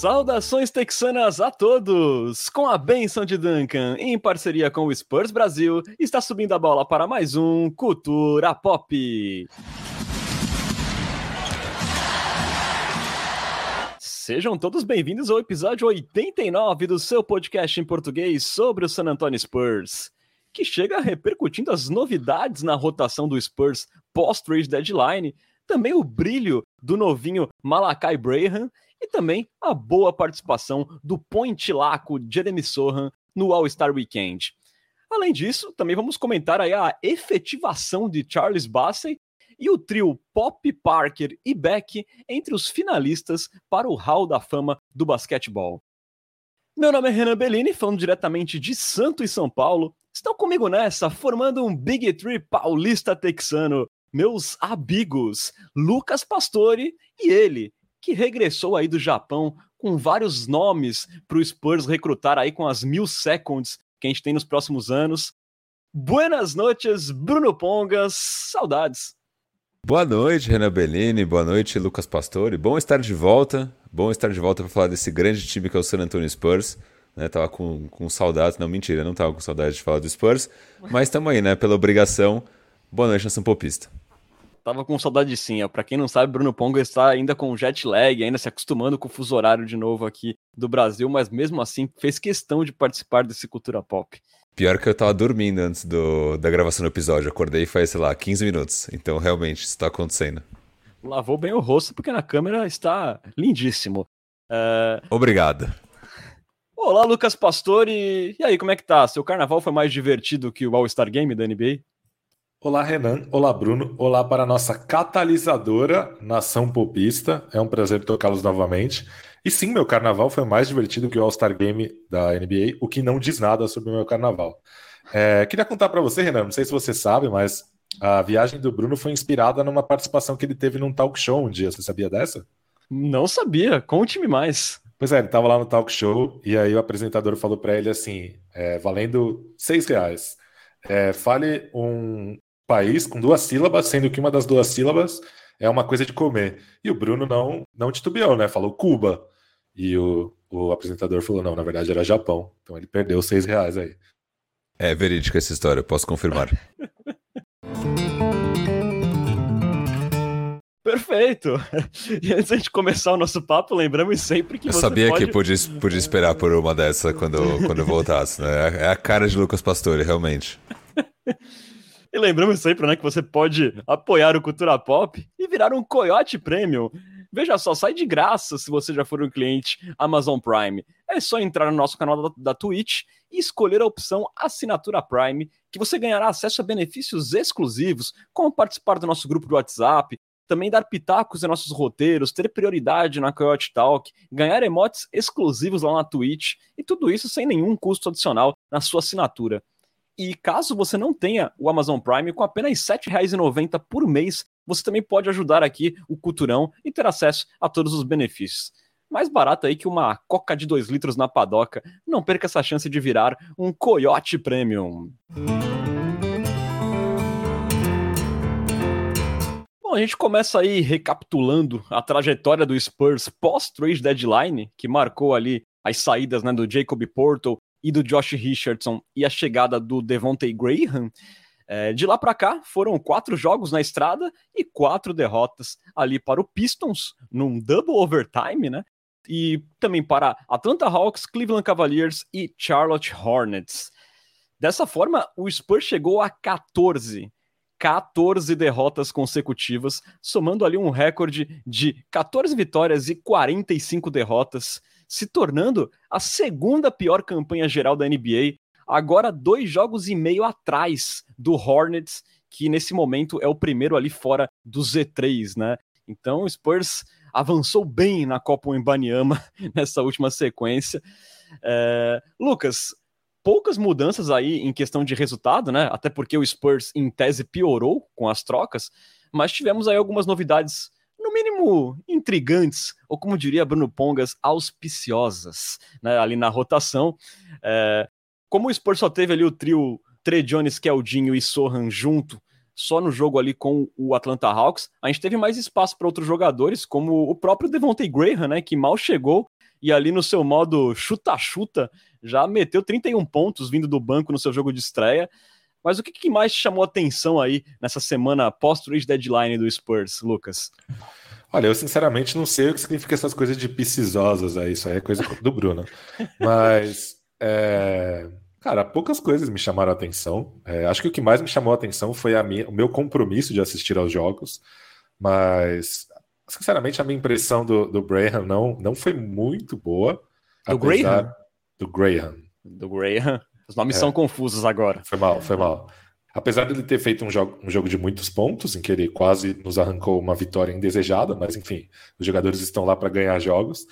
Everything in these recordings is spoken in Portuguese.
Saudações texanas a todos! Com a benção de Duncan, em parceria com o Spurs Brasil, está subindo a bola para mais um Cultura Pop. Sejam todos bem-vindos ao episódio 89 do seu podcast em português sobre o San Antonio Spurs, que chega repercutindo as novidades na rotação do Spurs pós-trade deadline, também o brilho do novinho Malakai Braham e também a boa participação do point laco Jeremy Sohan no All-Star Weekend. Além disso, também vamos comentar aí a efetivação de Charles Bassey e o trio Pop, Parker e Beck entre os finalistas para o Hall da Fama do basquetebol. Meu nome é Renan Bellini, falando diretamente de Santo e São Paulo. Estão comigo nessa, formando um Big Tree paulista texano, meus amigos Lucas Pastore e ele, que regressou aí do Japão com vários nomes para o Spurs recrutar aí com as mil seconds que a gente tem nos próximos anos. Buenas noites, Bruno Pongas, saudades. Boa noite, Renan Bellini, boa noite, Lucas Pastore. Bom estar de volta, bom estar de volta para falar desse grande time que é o San Antonio Spurs. Né, tava com, com saudades, não, mentira, não tava com saudade de falar do Spurs, mas estamos aí, né, pela obrigação. Boa noite, nação popista. Tava com saudade sim. Para quem não sabe, Bruno Ponga está ainda com jet lag, ainda se acostumando com o fuso horário de novo aqui do Brasil, mas mesmo assim fez questão de participar desse Cultura Pop. Pior que eu tava dormindo antes do, da gravação do episódio. Acordei faz, sei lá, 15 minutos. Então, realmente, isso tá acontecendo. Lavou bem o rosto, porque na câmera está lindíssimo. Uh... Obrigado. Olá, Lucas Pastore. E aí, como é que tá? Seu carnaval foi mais divertido que o All-Star Game da NBA? Olá, Renan. Olá, Bruno. Olá para a nossa catalisadora Nação Popista. É um prazer tocá-los novamente. E sim, meu carnaval foi mais divertido que o All-Star Game da NBA, o que não diz nada sobre o meu carnaval. É, queria contar para você, Renan, não sei se você sabe, mas a viagem do Bruno foi inspirada numa participação que ele teve num talk show um dia. Você sabia dessa? Não sabia. Conte-me mais. Pois é, ele estava lá no talk show e aí o apresentador falou para ele assim, é, valendo seis reais. É, fale um, país com duas sílabas, sendo que uma das duas sílabas é uma coisa de comer. E o Bruno não, não titubeou, né? Falou Cuba. E o, o apresentador falou: não, na verdade era Japão. Então ele perdeu seis reais aí. É verídica essa história, posso confirmar. Perfeito! E antes de começar o nosso papo, lembramos sempre que eu você sabia pode... que podia, podia esperar por uma dessa quando, quando eu voltasse, né? É a cara de Lucas Pastore, realmente. E lembramos sempre, né, que você pode apoiar o Cultura Pop e virar um Coyote Premium. Veja só, sai de graça se você já for um cliente Amazon Prime. É só entrar no nosso canal da, da Twitch e escolher a opção Assinatura Prime, que você ganhará acesso a benefícios exclusivos, como participar do nosso grupo do WhatsApp, também dar pitacos em nossos roteiros, ter prioridade na Coyote Talk, ganhar emotes exclusivos lá na Twitch e tudo isso sem nenhum custo adicional na sua assinatura. E caso você não tenha o Amazon Prime, com apenas R$ 7,90 por mês, você também pode ajudar aqui o Culturão e ter acesso a todos os benefícios. Mais barato aí que uma coca de 2 litros na padoca. Não perca essa chance de virar um Coyote Premium. Bom, a gente começa aí recapitulando a trajetória do Spurs pós-trade deadline, que marcou ali as saídas né, do Jacob Porto e do Josh Richardson e a chegada do Devontae Graham, é, de lá para cá foram quatro jogos na estrada e quatro derrotas ali para o Pistons, num double overtime, né? E também para Atlanta Hawks, Cleveland Cavaliers e Charlotte Hornets. Dessa forma, o Spurs chegou a 14 14 derrotas consecutivas, somando ali um recorde de 14 vitórias e 45 derrotas, se tornando a segunda pior campanha geral da NBA, agora dois jogos e meio atrás do Hornets, que nesse momento é o primeiro ali fora do Z3, né? Então o Spurs avançou bem na Copa Wembanyama nessa última sequência. É... Lucas, poucas mudanças aí em questão de resultado, né? Até porque o Spurs, em tese, piorou com as trocas, mas tivemos aí algumas novidades, no mínimo intrigantes, ou como diria Bruno Pongas, auspiciosas, né? Ali na rotação. É... Como o Spurs só teve ali o trio Trey Jones, Keldinho e Sohan junto, só no jogo ali com o Atlanta Hawks, a gente teve mais espaço para outros jogadores, como o próprio Devontae Graham, né? Que mal chegou e ali no seu modo chuta-chuta já meteu 31 pontos vindo do banco no seu jogo de estreia. Mas o que, que mais chamou atenção aí nessa semana pós-trade deadline do Spurs, Lucas? Olha, eu sinceramente não sei o que significa essas coisas de piscisosas aí, isso aí é coisa do Bruno. Mas, é... cara, poucas coisas me chamaram a atenção. É, acho que o que mais me chamou a atenção foi a minha, o meu compromisso de assistir aos jogos. Mas, sinceramente, a minha impressão do, do Graham não, não foi muito boa. Do Graham? Do Graham. Do Graham. Os nomes é. são confusos agora. Foi mal, foi mal. Apesar de ele ter feito um jogo, um jogo de muitos pontos, em que ele quase nos arrancou uma vitória indesejada, mas enfim, os jogadores estão lá para ganhar jogos,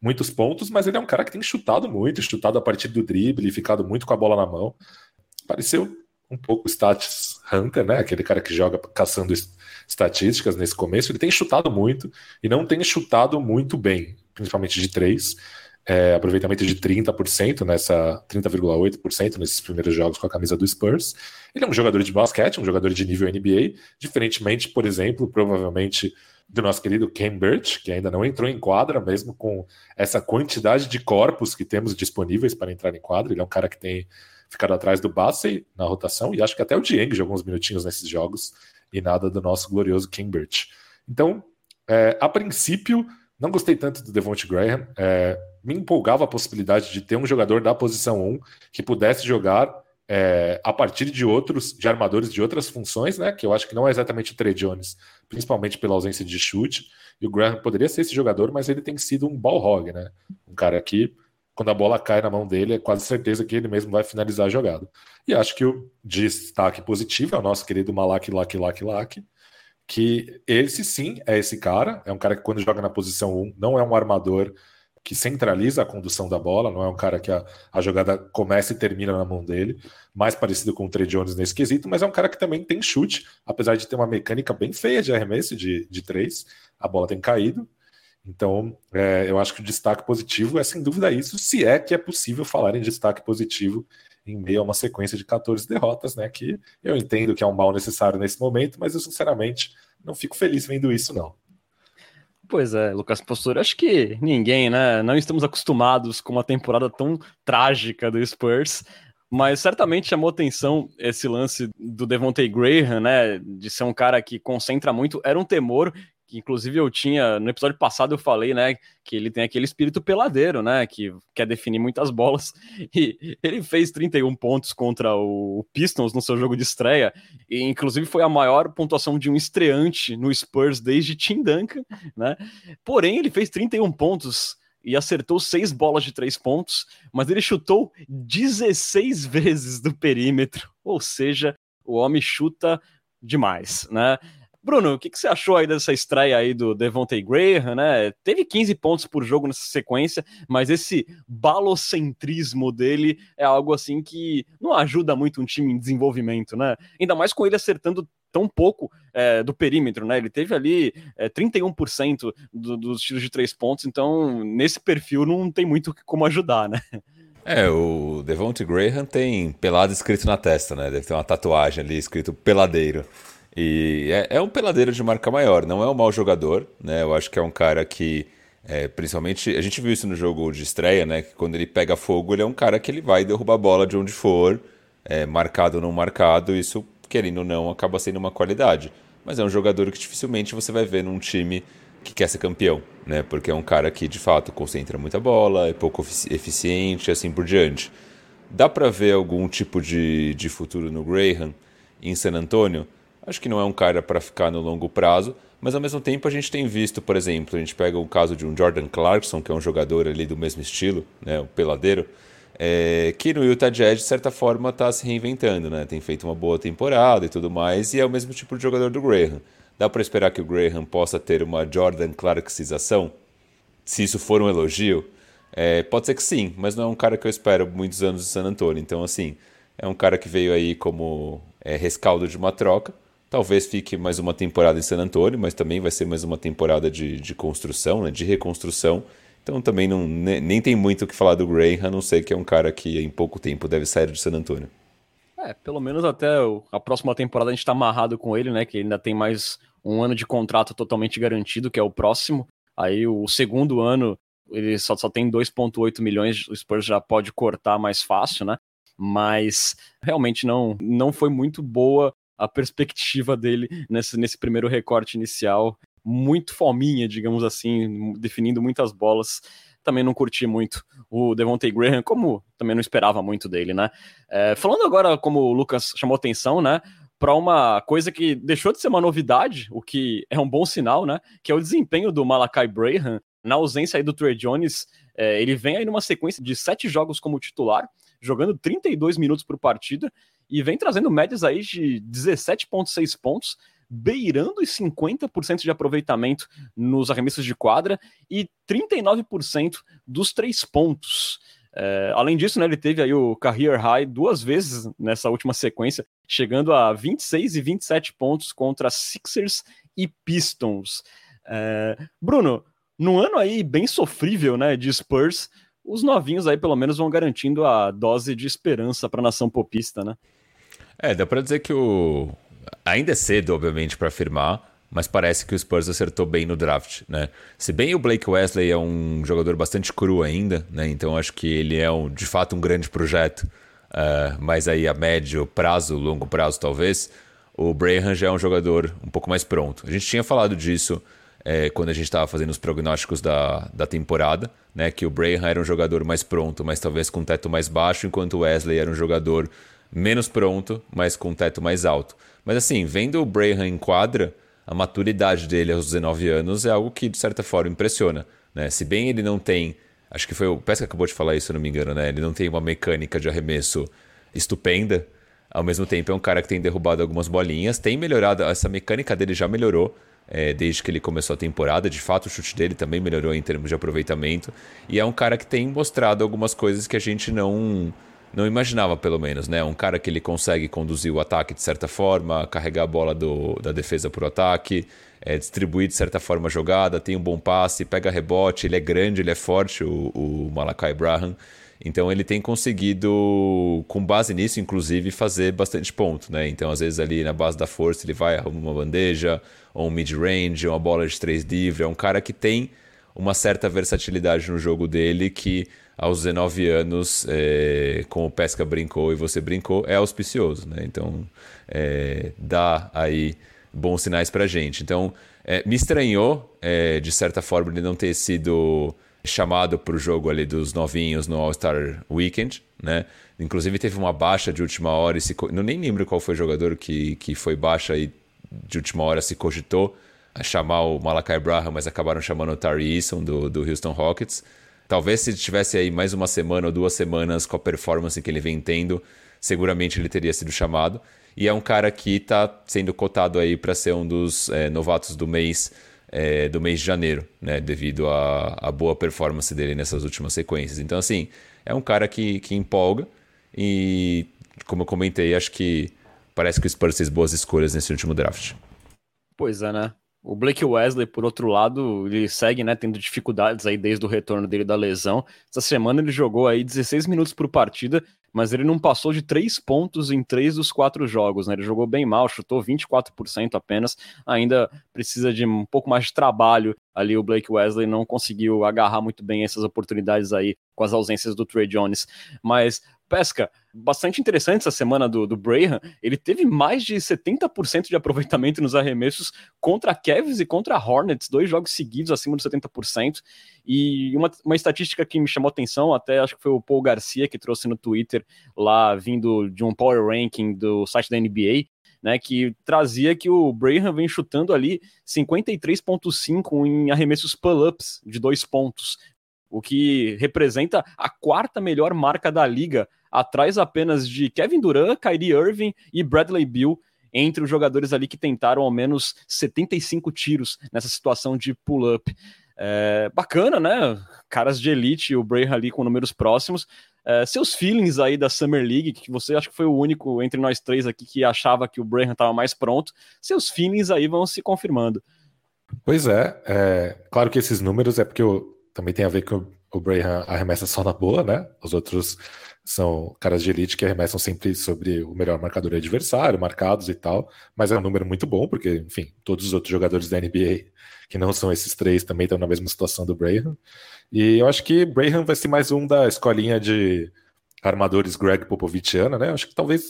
muitos pontos, mas ele é um cara que tem chutado muito, chutado a partir do drible, ficado muito com a bola na mão. Pareceu um pouco Stats Hunter, né? Aquele cara que joga caçando estatísticas nesse começo. Ele tem chutado muito e não tem chutado muito bem, principalmente de três é, aproveitamento de 30% nessa 30,8% nesses primeiros jogos com a camisa do Spurs. Ele é um jogador de basquete, um jogador de nível NBA, diferentemente, por exemplo, provavelmente do nosso querido Cambridge, que ainda não entrou em quadra, mesmo com essa quantidade de corpos que temos disponíveis para entrar em quadra. Ele é um cara que tem ficado atrás do Bassey na rotação, e acho que até o Dieng jogou uns minutinhos nesses jogos, e nada do nosso glorioso Cambridge. Então, é, a princípio, não gostei tanto do Devonte Graham. É, me empolgava a possibilidade de ter um jogador da posição 1 que pudesse jogar é, a partir de outros, de armadores de outras funções, né? Que eu acho que não é exatamente o Trey Jones, principalmente pela ausência de chute. E o Graham poderia ser esse jogador, mas ele tem sido um ball hog, né? Um cara que, quando a bola cai na mão dele, é quase certeza que ele mesmo vai finalizar a jogada. E acho que o destaque positivo é o nosso querido Malak Lak Lak Lak, que esse sim é esse cara, é um cara que quando joga na posição 1 não é um armador que centraliza a condução da bola, não é um cara que a, a jogada começa e termina na mão dele, mais parecido com o Trey Jones nesse quesito, mas é um cara que também tem chute, apesar de ter uma mecânica bem feia de arremesso de, de três, a bola tem caído. Então, é, eu acho que o destaque positivo é sem dúvida isso, se é que é possível falar em destaque positivo em meio a uma sequência de 14 derrotas, né? Que eu entendo que é um mal necessário nesse momento, mas eu sinceramente não fico feliz vendo isso, não. Pois é, Lucas Postura, acho que ninguém, né? Não estamos acostumados com uma temporada tão trágica do Spurs, mas certamente chamou atenção esse lance do Devontae Graham, né? De ser um cara que concentra muito. Era um temor que inclusive eu tinha, no episódio passado eu falei, né, que ele tem aquele espírito peladeiro, né, que quer definir muitas bolas, e ele fez 31 pontos contra o Pistons no seu jogo de estreia, e inclusive foi a maior pontuação de um estreante no Spurs desde Tim Duncan, né, porém ele fez 31 pontos e acertou seis bolas de três pontos, mas ele chutou 16 vezes do perímetro, ou seja, o homem chuta demais, né, Bruno, o que, que, você achou aí dessa estreia aí do Devontae Graham, né? Teve 15 pontos por jogo nessa sequência, mas esse balocentrismo dele é algo assim que não ajuda muito um time em desenvolvimento, né? Ainda mais com ele acertando tão pouco é, do perímetro, né? Ele teve ali é, 31% do, dos tiros de três pontos, então nesse perfil não tem muito como ajudar, né? É, o Devontae Graham tem pelado escrito na testa, né? Deve ter uma tatuagem ali escrito peladeiro. E é, é, um peladeiro de marca maior, não é um mau jogador, né? Eu acho que é um cara que, é, principalmente, a gente viu isso no jogo de estreia, né? Que quando ele pega fogo, ele é um cara que ele vai derrubar a bola de onde for, é, marcado ou não marcado, isso, querendo ou não, acaba sendo uma qualidade. Mas é um jogador que dificilmente você vai ver num time que quer ser campeão, né? Porque é um cara que, de fato, concentra muita bola, é pouco eficiente assim por diante. Dá para ver algum tipo de, de futuro no Graham em San Antonio? Acho que não é um cara para ficar no longo prazo, mas ao mesmo tempo a gente tem visto, por exemplo, a gente pega o caso de um Jordan Clarkson, que é um jogador ali do mesmo estilo, né, o peladeiro, é, que no Utah Jazz, de certa forma, está se reinventando, né? Tem feito uma boa temporada e tudo mais, e é o mesmo tipo de jogador do Graham. Dá para esperar que o Graham possa ter uma Jordan Clarksização? Se isso for um elogio, é, pode ser que sim, mas não é um cara que eu espero muitos anos de San Antonio. Então, assim, é um cara que veio aí como é, rescaldo de uma troca, Talvez fique mais uma temporada em San Antonio, mas também vai ser mais uma temporada de, de construção, né, de reconstrução. Então também não, nem tem muito o que falar do Graham, a não ser que é um cara que em pouco tempo deve sair de San Antonio. É, pelo menos até a próxima temporada a gente está amarrado com ele, né? Que ainda tem mais um ano de contrato totalmente garantido, que é o próximo. Aí o segundo ano ele só, só tem 2,8 milhões, o Spurs já pode cortar mais fácil, né? Mas realmente não, não foi muito boa a perspectiva dele nesse, nesse primeiro recorte inicial. Muito fominha, digamos assim, definindo muitas bolas. Também não curti muito o Devontae Graham, como também não esperava muito dele, né? É, falando agora, como o Lucas chamou atenção, né? para uma coisa que deixou de ser uma novidade, o que é um bom sinal, né? Que é o desempenho do Malakai Braham na ausência aí do Trey Jones. É, ele vem aí numa sequência de sete jogos como titular, jogando 32 minutos por partida e vem trazendo médias aí de 17,6 pontos, beirando os 50% de aproveitamento nos arremessos de quadra e 39% dos três pontos. É, além disso, né, ele teve aí o career high duas vezes nessa última sequência, chegando a 26 e 27 pontos contra Sixers e Pistons. É, Bruno, num ano aí bem sofrível, né, de Spurs, os novinhos aí pelo menos vão garantindo a dose de esperança para a nação popista, né? É, dá para dizer que o ainda é cedo, obviamente, para afirmar, mas parece que o Spurs acertou bem no draft, né? Se bem o Blake Wesley é um jogador bastante cru ainda, né? Então acho que ele é um, de fato um grande projeto, uh, mas aí a médio prazo, longo prazo talvez, o Braham já é um jogador um pouco mais pronto. A gente tinha falado disso é, quando a gente estava fazendo os prognósticos da, da temporada, né? Que o Braham era um jogador mais pronto, mas talvez com teto mais baixo, enquanto o Wesley era um jogador menos pronto, mas com um teto mais alto. Mas assim, vendo o Braham em quadra a maturidade dele aos 19 anos é algo que, de certa forma, impressiona. Né? Se bem ele não tem. Acho que foi o Pesca que acabou de falar isso, se não me engano, né? Ele não tem uma mecânica de arremesso estupenda. Ao mesmo tempo, é um cara que tem derrubado algumas bolinhas, tem melhorado, essa mecânica dele já melhorou é, desde que ele começou a temporada. De fato, o chute dele também melhorou em termos de aproveitamento. E é um cara que tem mostrado algumas coisas que a gente não não imaginava, pelo menos, né? Um cara que ele consegue conduzir o ataque de certa forma, carregar a bola do, da defesa para o ataque, é, distribuir de certa forma a jogada, tem um bom passe, pega rebote, ele é grande, ele é forte, o, o Malakai Braham. Então ele tem conseguido, com base nisso, inclusive, fazer bastante ponto, né? Então, às vezes, ali na base da força, ele vai, arruma uma bandeja, ou um mid-range, uma bola de três livre. É um cara que tem uma certa versatilidade no jogo dele que aos 19 anos, é, como o Pesca brincou e você brincou, é auspicioso, né? Então, é, dá aí bons sinais pra gente. Então, é, me estranhou, é, de certa forma, ele não ter sido chamado para o jogo ali dos novinhos no All-Star Weekend, né? Inclusive teve uma baixa de última hora e se... não nem lembro qual foi o jogador que, que foi baixa e de última hora se cogitou a chamar o Malakai Braham, mas acabaram chamando o Tari Eason do, do Houston Rockets. Talvez se tivesse aí mais uma semana ou duas semanas com a performance que ele vem tendo, seguramente ele teria sido chamado. E é um cara que está sendo cotado aí para ser um dos é, novatos do mês é, do mês de janeiro, né? Devido à boa performance dele nessas últimas sequências. Então, assim, é um cara que, que empolga e, como eu comentei, acho que parece que o Spurs fez boas escolhas nesse último draft. Pois é, né? O Blake Wesley, por outro lado, ele segue, né, tendo dificuldades aí desde o retorno dele da lesão. Essa semana ele jogou aí 16 minutos por partida, mas ele não passou de 3 pontos em 3 dos 4 jogos, né? Ele jogou bem mal, chutou 24% apenas, ainda precisa de um pouco mais de trabalho ali o Blake Wesley não conseguiu agarrar muito bem essas oportunidades aí com as ausências do Trey Jones. Mas pesca. Bastante interessante essa semana do, do Braham. Ele teve mais de 70% de aproveitamento nos arremessos contra Cavs e contra Hornets, dois jogos seguidos acima dos 70%. E uma, uma estatística que me chamou atenção, até acho que foi o Paul Garcia que trouxe no Twitter, lá vindo de um Power Ranking do site da NBA, né, que trazia que o Braham vem chutando ali 53,5 em arremessos pull-ups de dois pontos, o que representa a quarta melhor marca da liga, atrás apenas de Kevin Durant, Kyrie Irving e Bradley Beal, entre os jogadores ali que tentaram ao menos 75 tiros nessa situação de pull-up. É, bacana, né? Caras de elite, o Bray ali com números próximos. É, seus feelings aí da Summer League, que você acha que foi o único entre nós três aqui que achava que o Brayhan estava mais pronto, seus feelings aí vão se confirmando. Pois é, é, claro que esses números é porque eu também tem a ver com o Brayham arremessa só na boa, né? Os outros são caras de elite que arremessam sempre sobre o melhor marcador adversário, marcados e tal, mas é um número muito bom, porque, enfim, todos os outros jogadores da NBA que não são esses três também estão na mesma situação do Brayham. E eu acho que Brayham vai ser mais um da escolinha de armadores Greg Popovichiana, né? Eu acho que talvez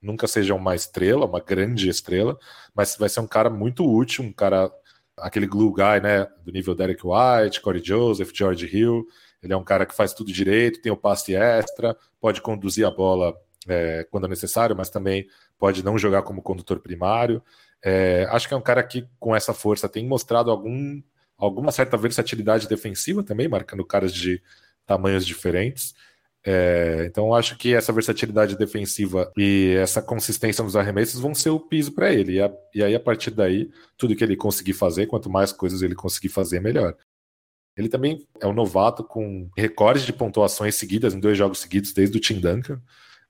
nunca seja uma estrela, uma grande estrela, mas vai ser um cara muito útil, um cara, aquele glue guy, né? Do nível Derek White, Corey Joseph, George Hill. Ele é um cara que faz tudo direito, tem o passe extra, pode conduzir a bola é, quando é necessário, mas também pode não jogar como condutor primário. É, acho que é um cara que, com essa força, tem mostrado algum, alguma certa versatilidade defensiva também, marcando caras de tamanhos diferentes. É, então, acho que essa versatilidade defensiva e essa consistência nos arremessos vão ser o piso para ele. E, a, e, aí, a partir daí, tudo que ele conseguir fazer, quanto mais coisas ele conseguir fazer, melhor. Ele também é um novato com recordes de pontuações seguidas em dois jogos seguidos desde o Tim Duncan.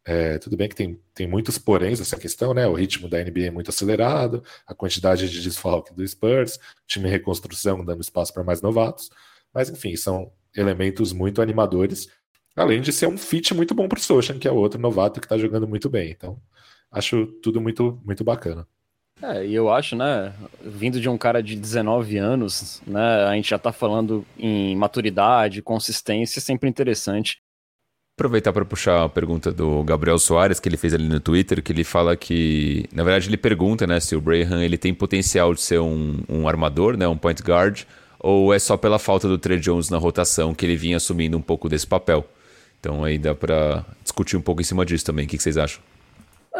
É, tudo bem que tem, tem muitos poréns nessa questão, né? O ritmo da NBA é muito acelerado, a quantidade de desfalque do Spurs, time em reconstrução dando espaço para mais novatos. Mas, enfim, são elementos muito animadores, além de ser um fit muito bom para o Sochan, que é outro novato que está jogando muito bem. Então, acho tudo muito, muito bacana. É, e eu acho, né, vindo de um cara de 19 anos, né, a gente já tá falando em maturidade, consistência, sempre interessante. Aproveitar para puxar a pergunta do Gabriel Soares, que ele fez ali no Twitter, que ele fala que, na verdade, ele pergunta, né, se o Brayhan ele tem potencial de ser um, um armador, né, um point guard, ou é só pela falta do Trey Jones na rotação que ele vinha assumindo um pouco desse papel. Então aí dá para discutir um pouco em cima disso também. O que vocês acham?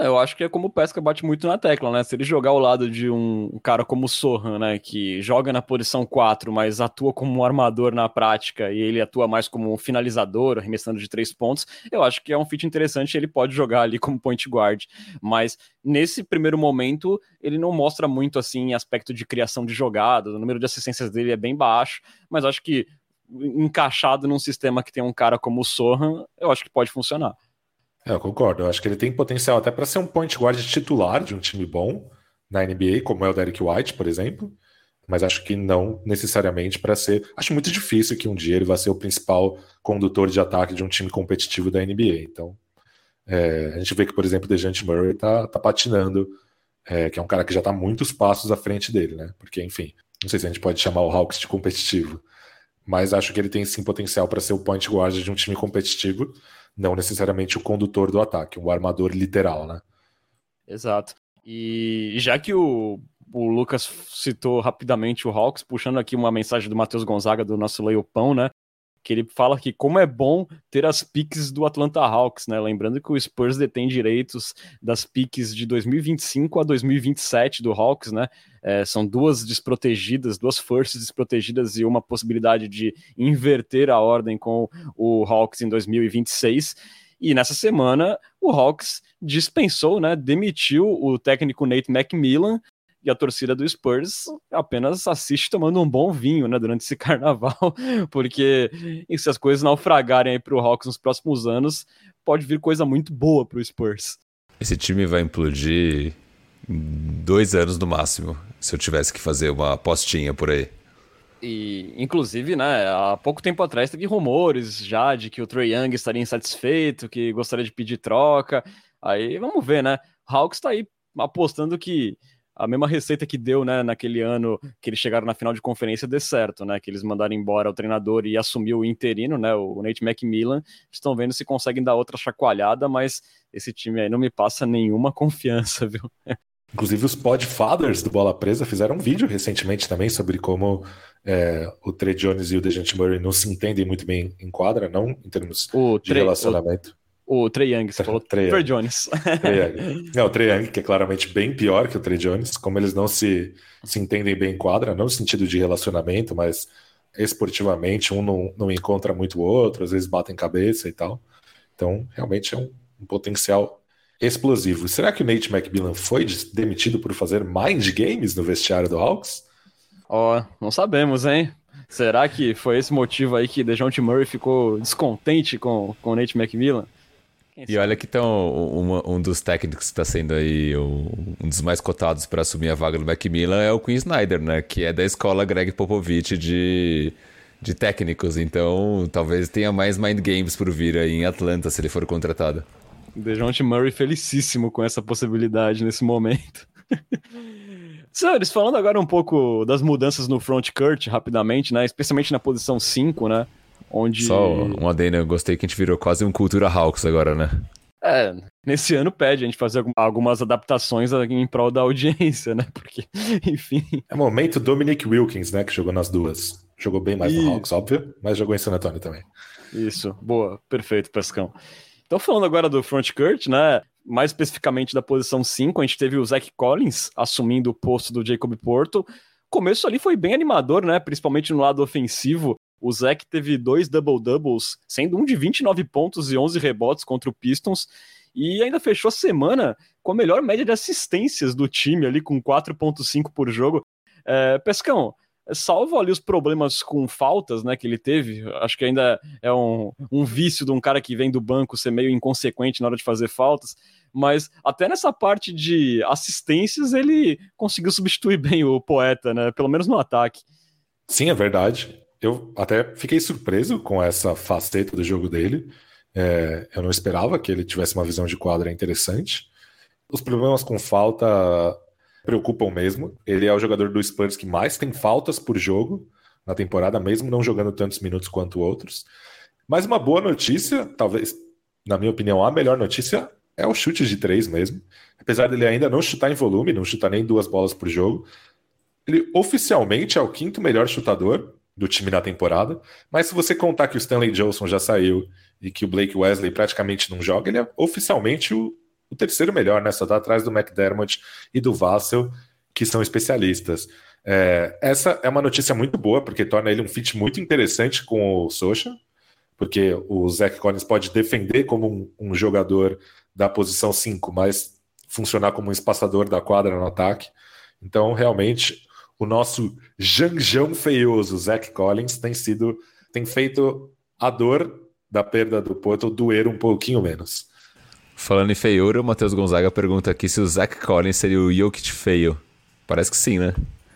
É, eu acho que é como o Pesca bate muito na tecla, né? Se ele jogar ao lado de um cara como o Sohan, né? Que joga na posição 4, mas atua como um armador na prática e ele atua mais como um finalizador, arremessando de três pontos, eu acho que é um fit interessante ele pode jogar ali como point guard. Mas nesse primeiro momento, ele não mostra muito assim aspecto de criação de jogada, o número de assistências dele é bem baixo, mas acho que encaixado num sistema que tem um cara como o Sohan, eu acho que pode funcionar. É, eu concordo. Eu acho que ele tem potencial até para ser um point guard titular de um time bom na NBA, como é o Derek White, por exemplo. Mas acho que não necessariamente para ser. Acho muito difícil que um dia ele vá ser o principal condutor de ataque de um time competitivo da NBA. Então, é, a gente vê que, por exemplo, o Dejante Murray tá, tá patinando, é, que é um cara que já está muitos passos à frente dele, né? Porque, enfim, não sei se a gente pode chamar o Hawks de competitivo, mas acho que ele tem sim potencial para ser o point guard de um time competitivo não necessariamente o condutor do ataque, um armador literal, né? Exato. E já que o, o Lucas citou rapidamente o Hawks, puxando aqui uma mensagem do Matheus Gonzaga, do nosso Leopão, né? Que ele fala que como é bom ter as piques do Atlanta Hawks, né? Lembrando que o Spurs detém direitos das piques de 2025 a 2027 do Hawks, né? É, são duas desprotegidas, duas firsts desprotegidas e uma possibilidade de inverter a ordem com o Hawks em 2026. E nessa semana, o Hawks dispensou, né, demitiu o técnico Nate McMillan e a torcida do Spurs apenas assiste tomando um bom vinho, né, durante esse carnaval, porque se as coisas naufragarem aí pro Hawks nos próximos anos, pode vir coisa muito boa pro Spurs. Esse time vai implodir dois anos no máximo, se eu tivesse que fazer uma apostinha por aí. E, inclusive, né, há pouco tempo atrás teve rumores já de que o Trey Young estaria insatisfeito, que gostaria de pedir troca. Aí vamos ver, né? Hawks está aí apostando que a mesma receita que deu, né, naquele ano que eles chegaram na final de conferência dê certo, né, que eles mandaram embora o treinador e assumiu o interino, né, o Nate McMillan, estão vendo se conseguem dar outra chacoalhada, mas esse time aí não me passa nenhuma confiança, viu? Inclusive os Podfathers do Bola Presa fizeram um vídeo recentemente também sobre como é, o Trey Jones e o Dejante Murray não se entendem muito bem em quadra, não em termos o de relacionamento. O Trey Young, você falou Trey, Trey Jones. Trey Young. Não, o Trey Young, que é claramente bem pior que o Trey Jones, como eles não se, se entendem bem em quadra, não no sentido de relacionamento, mas esportivamente, um não, não encontra muito o outro, às vezes batem cabeça e tal. Então, realmente é um, um potencial explosivo. Será que o Nate McMillan foi demitido por fazer mind games no vestiário do Hawks? Ó, oh, não sabemos, hein? Será que foi esse motivo aí que DeJounte Murray ficou descontente com o Nate McMillan? E olha que então, um dos técnicos que está sendo aí um, um, dos mais cotados para assumir a vaga do Macmillan é o Queen Snyder, né? Que é da escola Greg Popovich de, de técnicos, então talvez tenha mais mind games por vir aí em Atlanta se ele for contratado. Dejounte Murray felicíssimo com essa possibilidade nesse momento. Senhores, falando agora um pouco das mudanças no front court, rapidamente, né? Especialmente na posição 5, né? Onde... Só um adendo, eu gostei que a gente virou quase um Cultura Hawks agora, né? É, nesse ano pede a gente fazer algumas adaptações em prol da audiência, né? Porque, enfim. É momento Dominic Wilkins, né? Que jogou nas duas. Jogou bem mais e... no Hawks, óbvio, mas jogou em San Antonio também. Isso, boa, perfeito, Pescão. Então, falando agora do front court, né? Mais especificamente da posição 5, a gente teve o Zach Collins assumindo o posto do Jacob Porto. O começo ali foi bem animador, né? Principalmente no lado ofensivo. O Zach teve dois double-doubles, sendo um de 29 pontos e 11 rebotes contra o Pistons. E ainda fechou a semana com a melhor média de assistências do time ali, com 4,5 por jogo. É, Pescão, salvo ali os problemas com faltas, né, que ele teve, acho que ainda é um, um vício de um cara que vem do banco ser meio inconsequente na hora de fazer faltas, mas até nessa parte de assistências ele conseguiu substituir bem o poeta, né, pelo menos no ataque. Sim, é verdade. Eu até fiquei surpreso com essa faceta do jogo dele. É, eu não esperava que ele tivesse uma visão de quadra interessante. Os problemas com falta preocupam mesmo. Ele é o jogador do Spurs que mais tem faltas por jogo na temporada, mesmo não jogando tantos minutos quanto outros. Mas uma boa notícia, talvez, na minha opinião, a melhor notícia é o chute de três mesmo. Apesar dele ainda não chutar em volume, não chutar nem duas bolas por jogo, ele oficialmente é o quinto melhor chutador do time na temporada. Mas se você contar que o Stanley Johnson já saiu e que o Blake Wesley praticamente não joga, ele é oficialmente o o terceiro melhor, né? Só tá atrás do McDermott e do Vassell, que são especialistas. É, essa é uma notícia muito boa, porque torna ele um fit muito interessante com o Socha, porque o Zach Collins pode defender como um, um jogador da posição 5, mas funcionar como um espaçador da quadra no ataque. Então, realmente, o nosso Janjão feioso, Zach Collins, tem sido, tem feito a dor da perda do Porto doer um pouquinho menos. Falando em feiura, o Matheus Gonzaga pergunta aqui se o Zach Collins seria o Jokic feio. Parece que sim, né?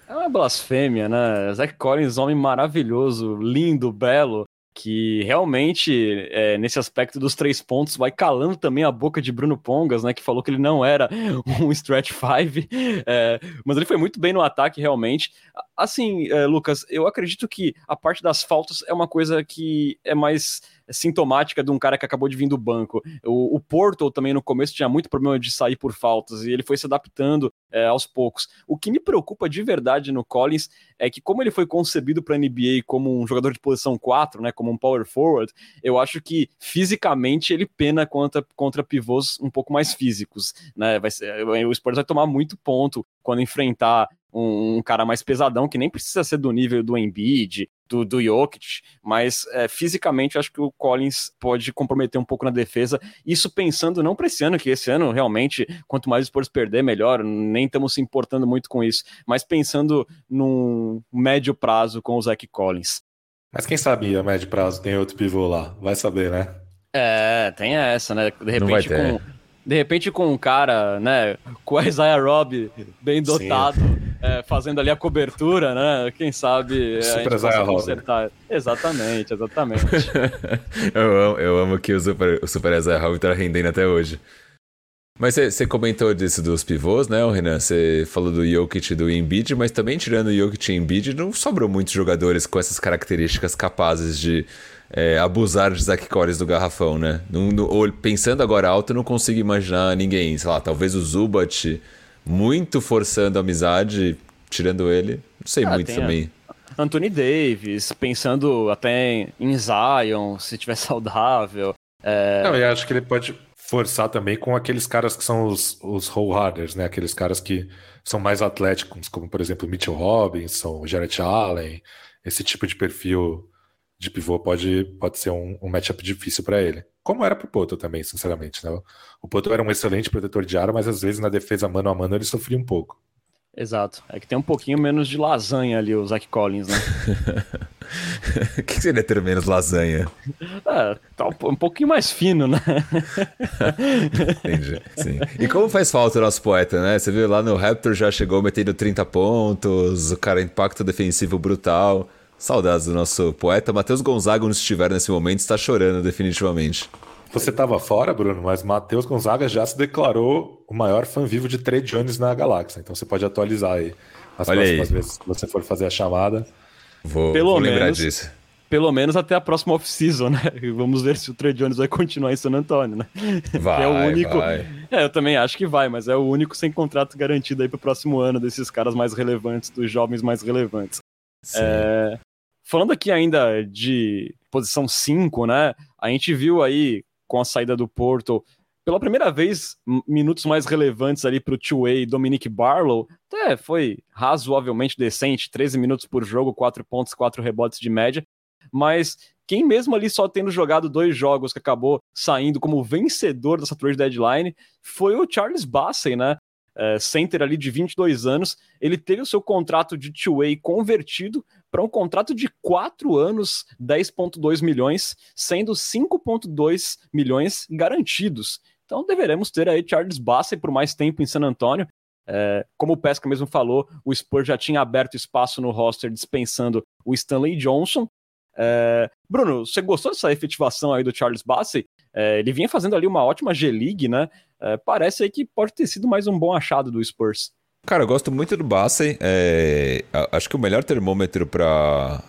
É uma blasfêmia, né? Zach Collins, homem maravilhoso, lindo, belo, que realmente, é, nesse aspecto dos três pontos, vai calando também a boca de Bruno Pongas, né? Que falou que ele não era um stretch five, é, mas ele foi muito bem no ataque, realmente. Assim, é, Lucas, eu acredito que a parte das faltas é uma coisa que é mais sintomática de um cara que acabou de vir do banco. O, o Porto também no começo tinha muito problema de sair por faltas e ele foi se adaptando é, aos poucos. O que me preocupa de verdade no Collins é que, como ele foi concebido para a NBA como um jogador de posição 4, né, como um power forward, eu acho que fisicamente ele pena contra, contra pivôs um pouco mais físicos. Né? Vai ser, o Spurs vai tomar muito ponto quando enfrentar um, um, cara mais pesadão, que nem precisa ser do nível do Embiid, do, do Jokic, mas é, fisicamente acho que o Collins pode comprometer um pouco na defesa. Isso pensando não para esse ano, que esse ano realmente, quanto mais o Spurs perder, melhor, nem estamos se importando muito com isso, mas pensando num médio prazo com o Zach Collins. Mas quem sabia, a médio prazo tem outro pivô lá? Vai saber, né? É, tem essa, né? De repente com de repente com um cara, né, com o Isaiah Robb bem dotado, é, fazendo ali a cobertura, né, quem sabe Super a gente Isaiah consertar. Exatamente, exatamente. eu, amo, eu amo que o Super, o Super Isaiah Robb tá rendendo até hoje. Mas você comentou disso dos pivôs, né, Renan? Você falou do Jokic e do Embiid, mas também tirando o Jokic e Embiid, não sobrou muitos jogadores com essas características capazes de é, abusar de Zach Collins do garrafão, né? Não, não, pensando agora alto, eu não consigo imaginar ninguém. Sei lá, talvez o Zubat muito forçando a amizade, tirando ele. Não sei ah, muito também. Anthony Davis, pensando até em Zion, se tiver saudável. É... Não, eu acho que ele pode forçar também com aqueles caras que são os, os harders, né? Aqueles caras que são mais atléticos, como por exemplo Mitchell Robinson, Jarrett Allen, esse tipo de perfil de pivô pode, pode ser um, um matchup difícil para ele. Como era para o Poto também, sinceramente. Né? O Poto era um excelente protetor de aro, mas às vezes na defesa mano a mano ele sofria um pouco. Exato. É que tem um pouquinho menos de lasanha ali, o Zach Collins, né? O que seria ter menos lasanha? É, tá um, um pouquinho mais fino, né? Entendi. Sim. E como faz falta o nosso poeta, né? Você viu lá no Raptor já chegou metendo 30 pontos, o cara impacto defensivo brutal. Saudades do nosso poeta. Matheus Gonzaga, onde estiver nesse momento, está chorando definitivamente. Você estava fora, Bruno, mas Matheus Gonzaga já se declarou o maior fã vivo de Trey Jones na galáxia. Então você pode atualizar aí as Olha próximas aí. vezes que você for fazer a chamada. Vou, Pelo vou lembrar menos- disso. Pelo menos até a próxima off-season, né? E Vamos ver se o Trey Jones vai continuar em San Antônio, né? Vai, é o único. vai. É, eu também acho que vai, mas é o único sem contrato garantido aí pro próximo ano desses caras mais relevantes, dos jovens mais relevantes. Sim. É, falando aqui ainda de posição 5, né? A gente viu aí com a saída do Porto, pela primeira vez, minutos mais relevantes ali pro two-way Dominic Barlow. Até foi razoavelmente decente, 13 minutos por jogo, 4 pontos, 4 rebotes de média. Mas quem mesmo ali só tendo jogado dois jogos que acabou saindo como vencedor dessa trade deadline foi o Charles Bassey, né? É, center ali de 22 anos, ele teve o seu contrato de two-way convertido para um contrato de 4 anos, 10,2 milhões, sendo 5,2 milhões garantidos. Então deveremos ter aí Charles Bassey por mais tempo em San Antônio. É, como o Pesca mesmo falou, o Spurs já tinha aberto espaço no roster dispensando o Stanley Johnson. É, Bruno, você gostou dessa efetivação aí do Charles Bassey? É, ele vinha fazendo ali uma ótima G-League, né? É, parece aí que pode ter sido mais um bom achado do Spurs. Cara, eu gosto muito do Bassey. É, acho que o melhor termômetro pra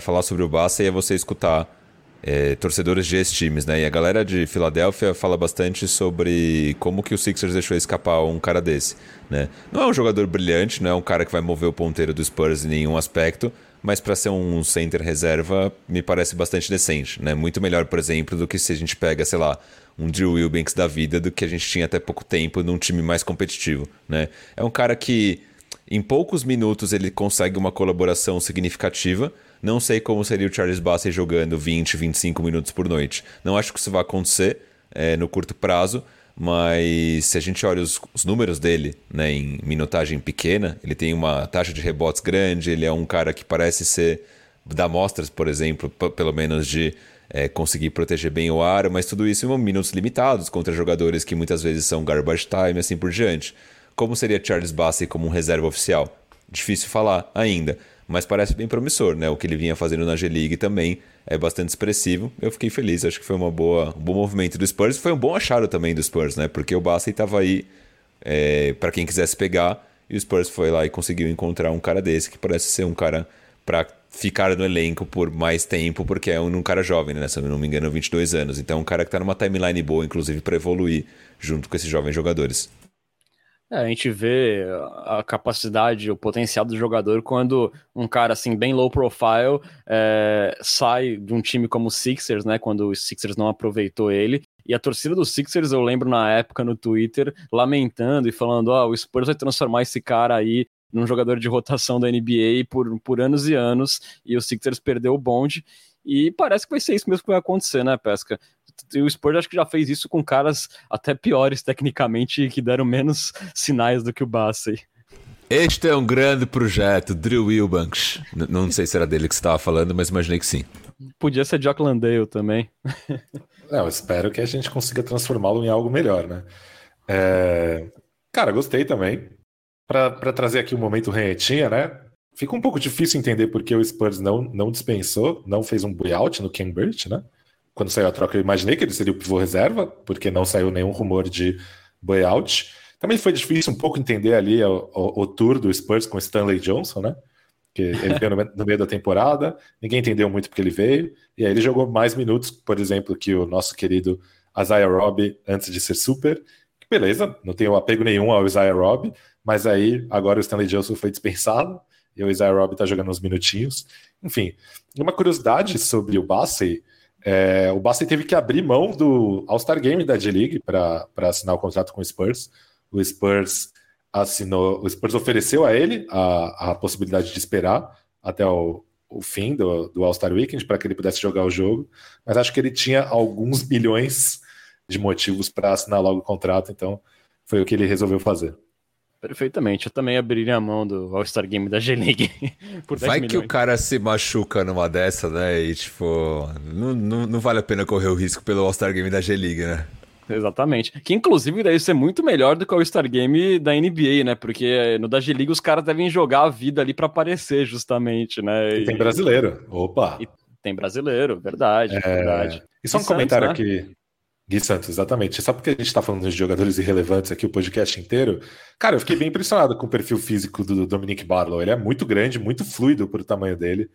falar sobre o Bassey é você escutar é, torcedores de ex-times, né? E a galera de Filadélfia fala bastante sobre como que o Sixers deixou escapar um cara desse, né? Não é um jogador brilhante, não é um cara que vai mover o ponteiro do Spurs em nenhum aspecto, mas para ser um center reserva me parece bastante decente, né? Muito melhor, por exemplo, do que se a gente pega, sei lá, um Drew Wilbanks da vida do que a gente tinha até pouco tempo num time mais competitivo, né? É um cara que em poucos minutos ele consegue uma colaboração significativa. Não sei como seria o Charles Bassey jogando 20, 25 minutos por noite. Não acho que isso vai acontecer é, no curto prazo, mas se a gente olha os, os números dele né, em minutagem pequena, ele tem uma taxa de rebotes grande, ele é um cara que parece ser dá mostras, por exemplo, pelo menos de é, conseguir proteger bem o aro, mas tudo isso em minutos limitados contra jogadores que muitas vezes são garbage time e assim por diante. Como seria Charles Bassey como um reserva oficial? Difícil falar ainda, mas parece bem promissor, né? O que ele vinha fazendo na G-League também é bastante expressivo. Eu fiquei feliz, acho que foi uma boa, um bom movimento do Spurs. Foi um bom achado também do Spurs, né? Porque o Bassey estava aí é, para quem quisesse pegar, e o Spurs foi lá e conseguiu encontrar um cara desse que parece ser um cara para ficar no elenco por mais tempo, porque é um, um cara jovem, né? Se eu não me engano, 22 anos. Então, é um cara que tá numa timeline boa, inclusive, para evoluir junto com esses jovens jogadores. É, a gente vê a capacidade, o potencial do jogador quando um cara assim bem low profile é, sai de um time como o Sixers, né? Quando o Sixers não aproveitou ele. E a torcida dos Sixers, eu lembro na época no Twitter, lamentando e falando: ó, o Spurs vai transformar esse cara aí num jogador de rotação da NBA por, por anos e anos, e o Sixers perdeu o bonde. E parece que vai ser isso mesmo que vai acontecer, né, Pesca? E o Spurs acho que já fez isso com caras até piores tecnicamente que deram menos sinais do que o Bassey. Este é um grande projeto, Drew Wilbanks. N- não sei se era dele que você estava falando, mas imaginei que sim. Podia ser Jock Landale também. Eu espero que a gente consiga transformá-lo em algo melhor, né? É, Cara, gostei também. Para trazer aqui o momento renhetinha, né? Fica um pouco difícil entender porque o Spurs não, não dispensou, não fez um buyout no Burch, né? Quando saiu a troca, eu imaginei que ele seria o pivô reserva, porque não saiu nenhum rumor de buyout. Também foi difícil um pouco entender ali o, o, o tour do Spurs com Stanley Johnson, né? Que ele veio no, no meio da temporada, ninguém entendeu muito porque ele veio, e aí ele jogou mais minutos, por exemplo, que o nosso querido Isaiah Robb antes de ser super. Beleza, não tenho apego nenhum ao Isaiah Robb, mas aí agora o Stanley Johnson foi dispensado e o Isaiah Robb tá jogando uns minutinhos. Enfim, uma curiosidade sobre o Bassey, é, o Bassey teve que abrir mão do All-Star Game da G-League para assinar o contrato com o Spurs. O Spurs assinou, o Spurs ofereceu a ele a, a possibilidade de esperar até o, o fim do, do All-Star Weekend para que ele pudesse jogar o jogo, mas acho que ele tinha alguns milhões de motivos para assinar logo o contrato, então foi o que ele resolveu fazer. Perfeitamente. Eu também abriria a mão do All-Star Game da G-League por 10 Vai milhões. que o cara se machuca numa dessa, né? E tipo, não, não, não vale a pena correr o risco pelo All-Star Game da G-League, né? Exatamente. Que inclusive deve ser muito melhor do que o All-Star Game da NBA, né? Porque no da G-League os caras devem jogar a vida ali para aparecer, justamente, né? E tem brasileiro. Opa! E tem brasileiro, verdade, é... verdade. E só um Santos, comentário né? aqui. Gui Santos, exatamente. Só porque a gente tá falando de jogadores irrelevantes aqui o podcast inteiro. Cara, eu fiquei bem impressionado com o perfil físico do Dominic Barlow. Ele é muito grande, muito fluido por o tamanho dele.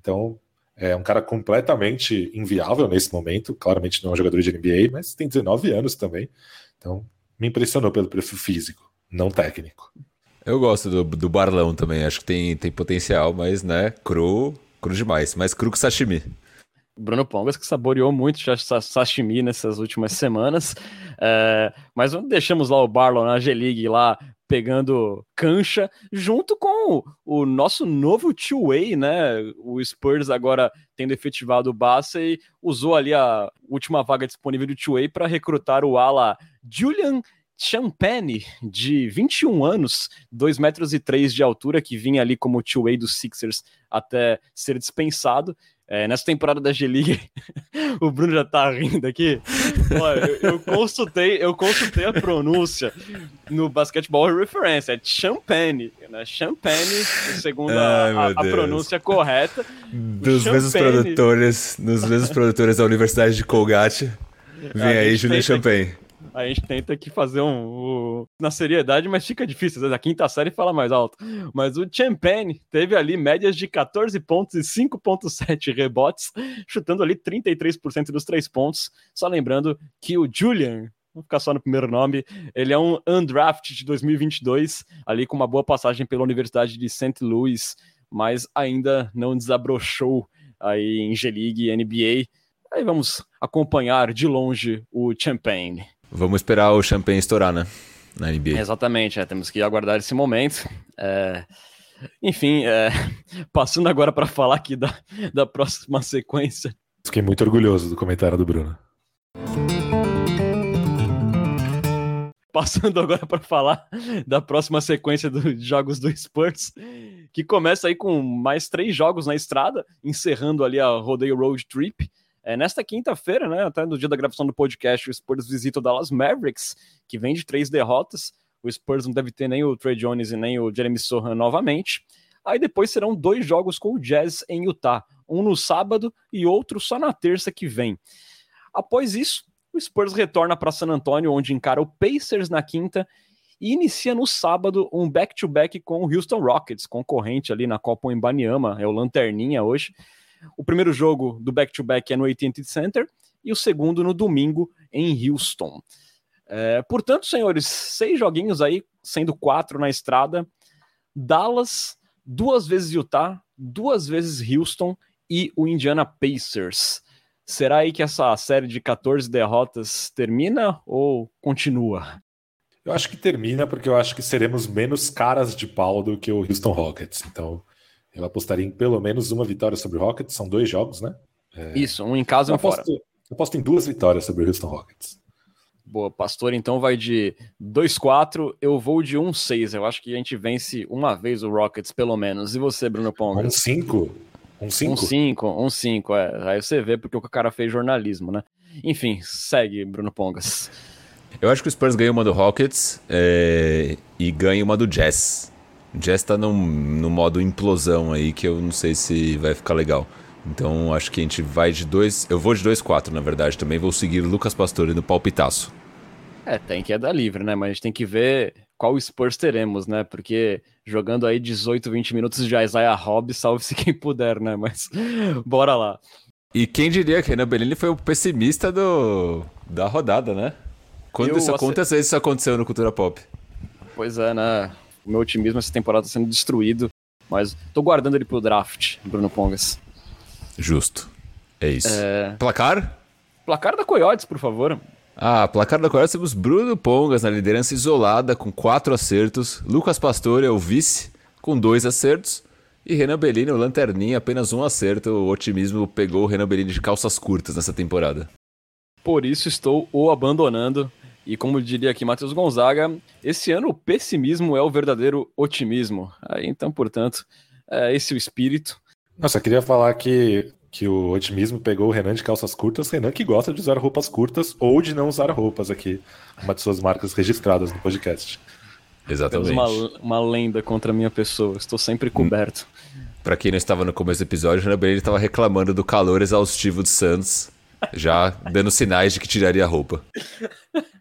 Então, é um cara completamente inviável nesse momento. Claramente não é um jogador de NBA, mas tem 19 anos também. Então, me impressionou pelo perfil físico, não técnico. Eu gosto do, do Barlão também. Acho que tem, tem potencial, mas, né, cru, cru demais. Mais cru que sashimi. Bruno Pongas, que saboreou muito sashimi nessas últimas semanas. É, mas deixamos lá o Barlow na G-League lá pegando cancha, junto com o nosso novo two-way, né? O Spurs agora tendo efetivado o Bassa e usou ali a última vaga disponível do two-way para recrutar o ala Julian Champagne, de 21 anos, 2 metros e 3 de altura, que vinha ali como two-way dos Sixers até ser dispensado. É, nessa temporada da G-League, o Bruno já tá rindo aqui. Olha, eu, eu, consultei, eu consultei a pronúncia no Basketball Reference, é Champagne, né? Champagne, segundo Ai, a, a, pronúncia correta. Dos mesmos produtores, dos mesmos produtores da Universidade de Colgate, vem aí Julian Champagne a gente tenta aqui fazer um, um, na seriedade, mas fica difícil. Às vezes a quinta série fala mais alto. Mas o Champagne teve ali médias de 14 pontos e 5,7 rebotes, chutando ali 33% dos três pontos. Só lembrando que o Julian, vou ficar só no primeiro nome, ele é um undraft de 2022, ali com uma boa passagem pela Universidade de St. Louis, mas ainda não desabrochou aí em G-League e NBA. Aí vamos acompanhar de longe o Champagne. Vamos esperar o champanhe estourar, né? Na NBA. Exatamente, é, temos que aguardar esse momento. É... Enfim, é... passando agora para falar aqui da, da próxima sequência. Fiquei muito orgulhoso do comentário do Bruno. Passando agora para falar da próxima sequência dos jogos do Spurs, que começa aí com mais três jogos na estrada, encerrando ali a rodeio road trip. É, nesta quinta-feira, né, até no dia da gravação do podcast, o Spurs visita o Dallas Mavericks, que vem de três derrotas. O Spurs não deve ter nem o Trey Jones e nem o Jeremy Sohan novamente. Aí depois serão dois jogos com o Jazz em Utah, um no sábado e outro só na terça que vem. Após isso, o Spurs retorna para San Antonio, onde encara o Pacers na quinta e inicia no sábado um back-to-back -back com o Houston Rockets, concorrente ali na Copa Embaniama, é o Lanterninha hoje. O primeiro jogo do back-to-back é no AT&T Center e o segundo no domingo em Houston. É, portanto, senhores, seis joguinhos aí, sendo quatro na estrada. Dallas, duas vezes Utah, duas vezes Houston e o Indiana Pacers. Será aí que essa série de 14 derrotas termina ou continua? Eu acho que termina porque eu acho que seremos menos caras de pau do que o Houston Rockets. Então, eu apostaria em pelo menos uma vitória sobre o Rockets, são dois jogos, né? É... Isso, um em casa e um aposto, fora. Eu aposto em duas vitórias sobre o Houston Rockets. Boa, Pastor, então vai de 2-4, eu vou de 1-6. Eu acho que a gente vence uma vez o Rockets, pelo menos. E você, Bruno Ponga? 1-5? 1-5? 1-5, 1-5, é. Aí você vê porque o cara fez jornalismo, né? Enfim, segue, Bruno Pongas. Eu acho que o Spurs ganha uma do Rockets é... e ganha uma do Jazz. O Jazz tá num, num modo implosão aí que eu não sei se vai ficar legal. Então acho que a gente vai de dois. Eu vou de 2-4, na verdade, também. Vou seguir Lucas Pastore no palpitaço. É, tem que é dar livre, né? Mas a gente tem que ver qual Spurs teremos, né? Porque jogando aí 18, 20 minutos de Isaiah Hobbs, salve-se quem puder, né? Mas bora lá. E quem diria que Renan Bellini foi o pessimista do, da rodada, né? Quando isso, quantas vezes isso aconteceu no Cultura Pop? Pois é, né? O meu otimismo essa temporada está sendo destruído. Mas tô guardando ele pro draft, Bruno Pongas. Justo. É isso. É... Placar? Placar da Coyotes, por favor. Ah, placar da Coyotes temos Bruno Pongas na liderança isolada com quatro acertos. Lucas Pastore é o vice com dois acertos. E Renan Bellini, o lanterninha, apenas um acerto. O otimismo pegou o Renan Bellini de calças curtas nessa temporada. Por isso estou o abandonando e como diria aqui Matheus Gonzaga, esse ano o pessimismo é o verdadeiro otimismo. Aí, então, portanto, é esse o espírito. Nossa, eu queria falar que que o otimismo pegou o Renan de calças curtas, Renan que gosta de usar roupas curtas ou de não usar roupas aqui, uma de suas marcas registradas no podcast. Exatamente. Uma, uma lenda contra a minha pessoa, estou sempre coberto. Para quem não estava no começo do episódio, o Renan Belini estava reclamando do calor exaustivo de Santos, já dando sinais de que tiraria a roupa.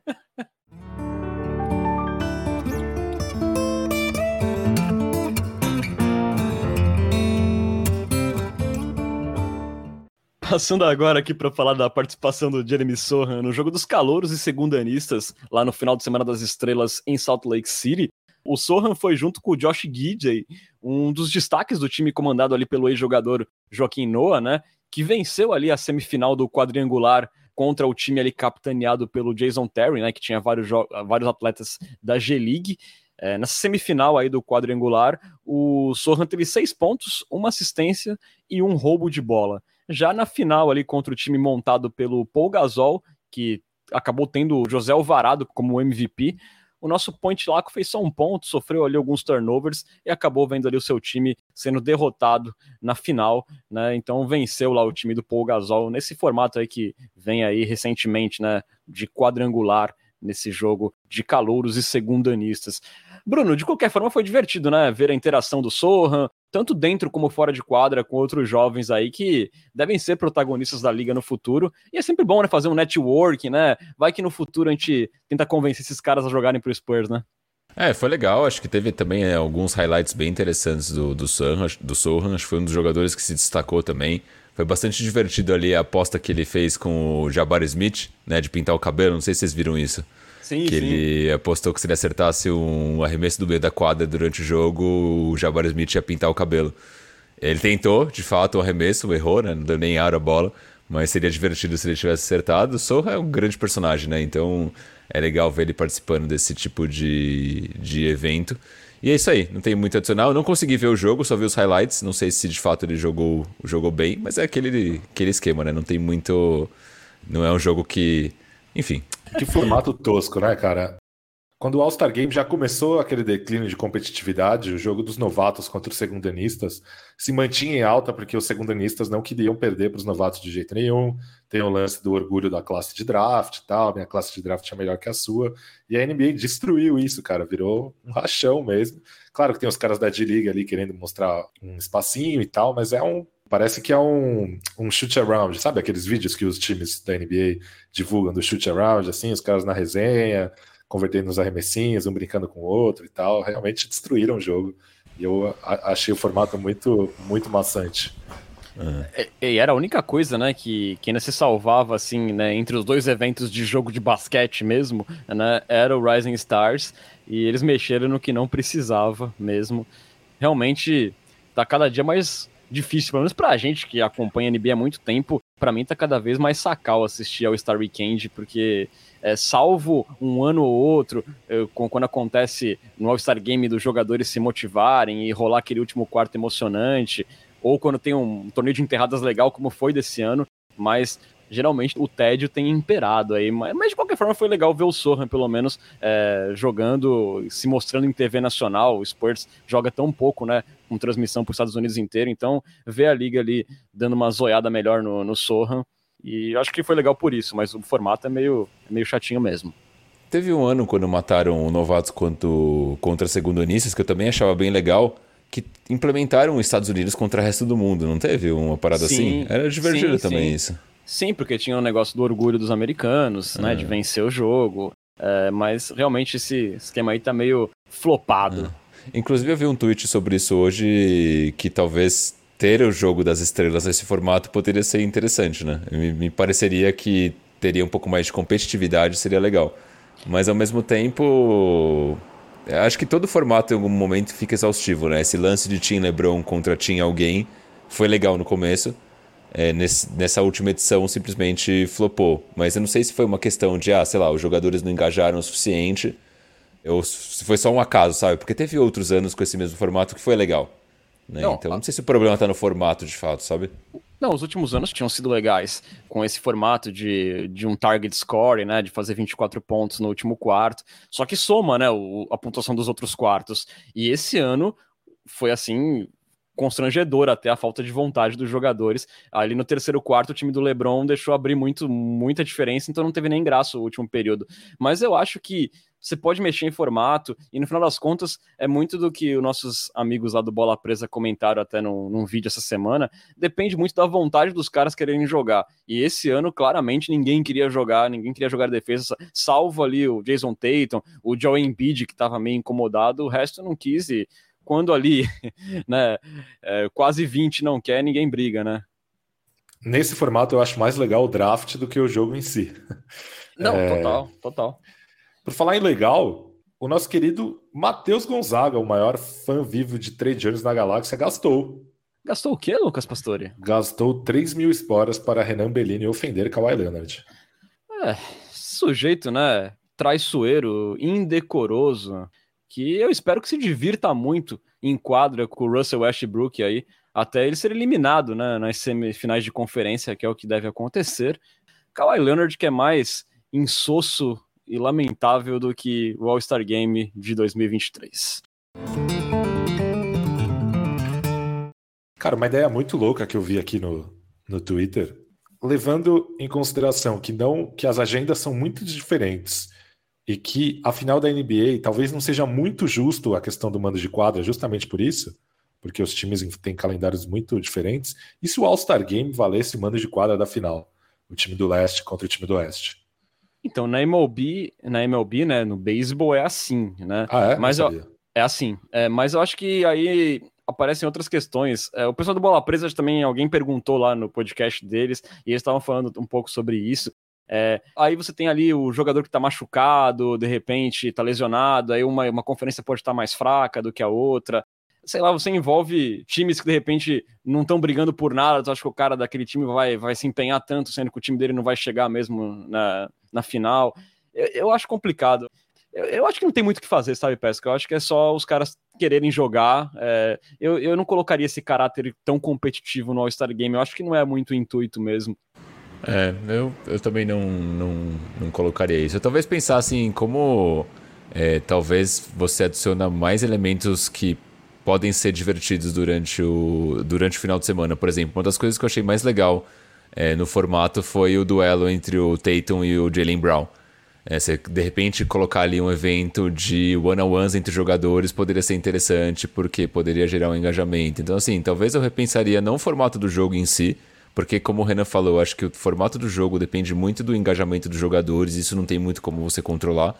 Passando agora aqui para falar da participação do Jeremy Sohan no jogo dos calouros e segundanistas, lá no final de Semana das Estrelas em Salt Lake City. O Sohan foi junto com o Josh Gidey, um dos destaques do time comandado ali pelo ex-jogador Joaquim Noah, né? Que venceu ali a semifinal do quadrangular contra o time ali capitaneado pelo Jason Terry, né? Que tinha vários, vários atletas da G-League. É, nessa semifinal aí do quadrangular, o Sohan teve seis pontos, uma assistência e um roubo de bola. Já na final ali contra o time montado pelo Paul Gasol, que acabou tendo o José Alvarado como MVP, o nosso point Laco fez só um ponto, sofreu ali alguns turnovers e acabou vendo ali o seu time sendo derrotado na final, né? Então venceu lá o time do Paul Gasol nesse formato aí que vem aí recentemente, né, de quadrangular nesse jogo de calouros e segundanistas. Bruno, de qualquer forma foi divertido, né? Ver a interação do Sohan, tanto dentro como fora de quadra, com outros jovens aí que devem ser protagonistas da liga no futuro. E é sempre bom, né? Fazer um network, né? Vai que no futuro a gente tenta convencer esses caras a jogarem pro Spurs, né? É, foi legal. Acho que teve também é, alguns highlights bem interessantes do, do, Sohan, do Sohan. Acho que foi um dos jogadores que se destacou também. Foi bastante divertido ali a aposta que ele fez com o Jabbar Smith, né? De pintar o cabelo. Não sei se vocês viram isso. Sim, que sim. ele apostou que se ele acertasse um arremesso do meio da quadra durante o jogo, o Jabbar Smith ia pintar o cabelo. Ele tentou, de fato, o arremesso, errou, né? Não deu nem ar a bola, mas seria divertido se ele tivesse acertado. O Sorra é um grande personagem, né? Então é legal ver ele participando desse tipo de, de evento. E é isso aí, não tem muito adicional. Eu não consegui ver o jogo, só vi os highlights. Não sei se de fato ele jogou, jogou bem, mas é aquele, aquele esquema, né? Não tem muito. Não é um jogo que. Enfim, que formato tosco, né, cara? Quando o All-Star Game já começou aquele declínio de competitividade, o jogo dos novatos contra os segundanistas se mantinha em alta porque os segundanistas não queriam perder para os novatos de jeito nenhum. Tem o lance do orgulho da classe de draft e tal, minha classe de draft é melhor que a sua. E a NBA destruiu isso, cara, virou um rachão mesmo. Claro que tem os caras da D-League ali querendo mostrar um espacinho e tal, mas é um Parece que é um, um shoot around, sabe? Aqueles vídeos que os times da NBA divulgam do shoot around, assim, os caras na resenha, convertendo nos arremessinhos, um brincando com o outro e tal. Realmente destruíram o jogo. E eu achei o formato muito, muito maçante. Uhum. E, era a única coisa, né, que, que ainda se salvava, assim, né, entre os dois eventos de jogo de basquete mesmo, né, era o Rising Stars, e eles mexeram no que não precisava mesmo. Realmente, tá cada dia mais difícil, pelo menos pra gente que acompanha a NBA há muito tempo, para mim tá cada vez mais sacal assistir ao Star Weekend, porque é, salvo um ano ou outro, eu, quando acontece no All-Star Game dos jogadores se motivarem e rolar aquele último quarto emocionante, ou quando tem um torneio de enterradas legal como foi desse ano, mas geralmente o tédio tem imperado aí. Mas, mas de qualquer forma foi legal ver o Sohan, pelo menos, é, jogando, se mostrando em TV nacional. O Spurs joga tão pouco, né? Com transmissão para os Estados Unidos inteiro. Então, ver a liga ali dando uma zoiada melhor no, no Sohan. E acho que foi legal por isso, mas o formato é meio, é meio chatinho mesmo. Teve um ano quando mataram novatos quanto, contra segundonistas, que eu também achava bem legal, que implementaram os Estados Unidos contra o resto do mundo, não teve uma parada sim, assim? Era divertido sim, também sim. isso. Sim, porque tinha o um negócio do orgulho dos americanos, né? De é. vencer o jogo. É, mas realmente esse esquema aí tá meio flopado. É. Inclusive eu vi um tweet sobre isso hoje que talvez ter o jogo das estrelas nesse formato poderia ser interessante, né? Me, me pareceria que teria um pouco mais de competitividade, seria legal. Mas ao mesmo tempo, acho que todo formato em algum momento fica exaustivo, né? Esse lance de Team LeBron contra Team alguém foi legal no começo é, nesse, nessa última edição simplesmente flopou. Mas eu não sei se foi uma questão de, ah, sei lá, os jogadores não engajaram o suficiente, ou se foi só um acaso, sabe? Porque teve outros anos com esse mesmo formato que foi legal. Né? Não, então, não sei se o problema está no formato de fato, sabe? Não, os últimos anos tinham sido legais com esse formato de, de um target score, né? De fazer 24 pontos no último quarto. Só que soma, né? O, a pontuação dos outros quartos. E esse ano foi assim, constrangedor até a falta de vontade dos jogadores. Ali no terceiro quarto, o time do LeBron deixou abrir muito, muita diferença, então não teve nem graça o último período. Mas eu acho que você pode mexer em formato, e no final das contas, é muito do que os nossos amigos lá do Bola Presa comentaram até num, num vídeo essa semana. Depende muito da vontade dos caras quererem jogar. E esse ano, claramente, ninguém queria jogar, ninguém queria jogar defesa, salvo ali o Jason Tatum, o Joe Embiid, que estava meio incomodado, o resto não quis. E quando ali, né, é, quase 20 não quer, ninguém briga, né? Nesse formato eu acho mais legal o draft do que o jogo em si. Não, é... total, total. Por falar em legal, o nosso querido Matheus Gonzaga, o maior fã vivo de trade anos na galáxia, gastou. Gastou o quê, Lucas Pastore? Gastou 3 mil esporas para Renan Bellini ofender Kawhi Leonard. É, sujeito, né? Traiçoeiro, indecoroso, que eu espero que se divirta muito em quadra com o Russell Westbrook aí, até ele ser eliminado né, nas semifinais de conferência, que é o que deve acontecer. Kawhi Leonard, que é mais insosso e lamentável do que o All-Star Game de 2023. Cara, uma ideia muito louca que eu vi aqui no, no Twitter, levando em consideração que não que as agendas são muito diferentes e que a final da NBA talvez não seja muito justo a questão do mando de quadra, justamente por isso, porque os times têm calendários muito diferentes. E se o All-Star Game valesse o mando de quadra da final, o time do leste contra o time do oeste? Então, na MLB, na MLB, né, no beisebol é assim, né? Ah, é? Mas eu, é assim. É, mas eu acho que aí aparecem outras questões. É, o pessoal do Bola Presa também, alguém perguntou lá no podcast deles, e eles estavam falando um pouco sobre isso. É, aí você tem ali o jogador que está machucado, de repente está lesionado, aí uma, uma conferência pode estar tá mais fraca do que a outra. Sei lá, você envolve times que de repente não estão brigando por nada, tu acha que o cara daquele time vai, vai se empenhar tanto, sendo que o time dele não vai chegar mesmo na, na final. Eu, eu acho complicado. Eu, eu, acho que não tem muito o que fazer, sabe, Pesca? Eu acho que é só os caras quererem jogar. É, eu, eu não colocaria esse caráter tão competitivo no All-Star Game. Eu acho que não é muito intuito mesmo. É, eu, eu também não, não, não colocaria isso. Eu talvez pensasse em como é, talvez você adiciona mais elementos que podem ser divertidos durante o, durante o final de semana. Por exemplo, uma das coisas que eu achei mais legal é, no formato foi o duelo entre o Tatum e o Jalen Brown. É, você, de repente, colocar ali um evento de one-on-ones entre jogadores poderia ser interessante, porque poderia gerar um engajamento. Então, assim, talvez eu repensaria não o formato do jogo em si, porque, como o Renan falou, acho que o formato do jogo depende muito do engajamento dos jogadores, isso não tem muito como você controlar,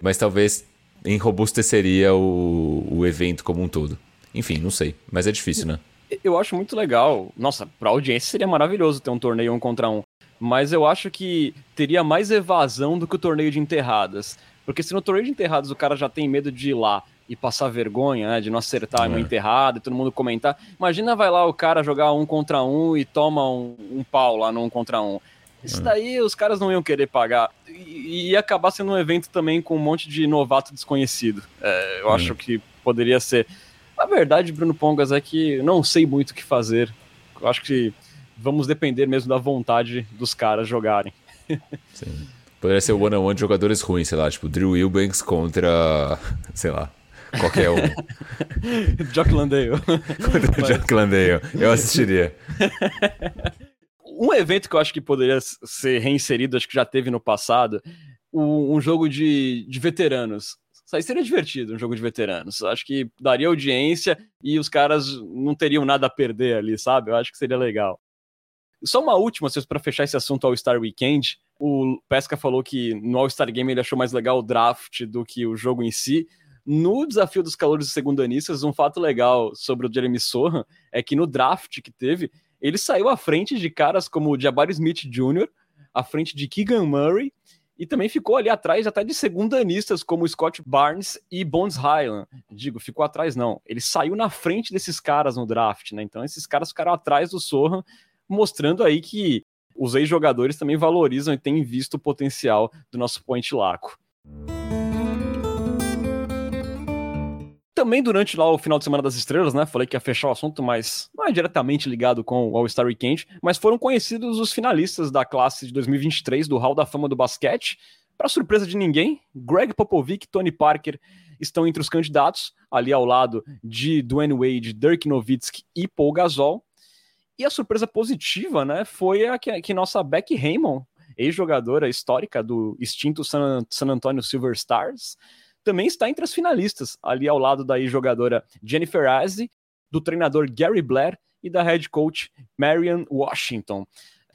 mas talvez enrobusteceria o, o evento como um todo. Enfim, não sei, mas é difícil, né? Eu acho muito legal. Nossa, pra audiência seria maravilhoso ter um torneio um contra um. Mas eu acho que teria mais evasão do que o torneio de enterradas. Porque se no torneio de enterradas o cara já tem medo de ir lá e passar vergonha, né, de não acertar é. uma enterrada e todo mundo comentar. Imagina vai lá o cara jogar um contra um e toma um, um pau lá no um contra um. Isso é. daí os caras não iam querer pagar. E ia acabar sendo um evento também com um monte de novato desconhecido. É, eu hum. acho que poderia ser. A verdade, Bruno Pongas, é que não sei muito o que fazer. Eu acho que vamos depender mesmo da vontade dos caras jogarem. Sim. Poderia ser o one-on-one -on -one de jogadores ruins, sei lá, tipo Drew Wilbanks contra, sei lá, qualquer um. Jock Landale. Mas... Jock Landale. Eu assistiria. um evento que eu acho que poderia ser reinserido, acho que já teve no passado, um, jogo de, de veteranos. Isso aí seria divertido, um jogo de veteranos. Acho que daria audiência e os caras não teriam nada a perder ali, sabe? Eu acho que seria legal. Só uma última, para fechar esse assunto All-Star Weekend. O Pesca falou que no All-Star Game ele achou mais legal o draft do que o jogo em si. No desafio dos calores segundanistas, um fato legal sobre o Jeremy Sohan é que no draft que teve, ele saiu à frente de caras como o Jabari Smith Jr., à frente de Keegan Murray, e também ficou ali atrás até de segundanistas como Scott Barnes e Bones Highland. Digo, ficou atrás não. Ele saiu na frente desses caras no draft, né? Então esses caras ficaram atrás do Sohan, mostrando aí que os ex-jogadores também valorizam e têm visto o potencial do nosso point laco. Também durante lá o final de Semana das Estrelas, né? Falei que ia fechar o assunto, mas não é diretamente ligado com o All-Star Weekend, mas foram conhecidos os finalistas da classe de 2023 do Hall da Fama do Basquete. Para surpresa de ninguém, Greg Popovich e Tony Parker estão entre os candidatos, ali ao lado de Dwayne Wade, Dirk Nowitzki e Paul Gasol. E a surpresa positiva, né, foi a que, que nossa Becky Raymond, ex-jogadora histórica do extinto San, San Antonio Silver Stars, também está entre as finalistas, ali ao lado da ex-jogadora Jennifer Azzi, do treinador Gary Blair e da head coach Marian Washington.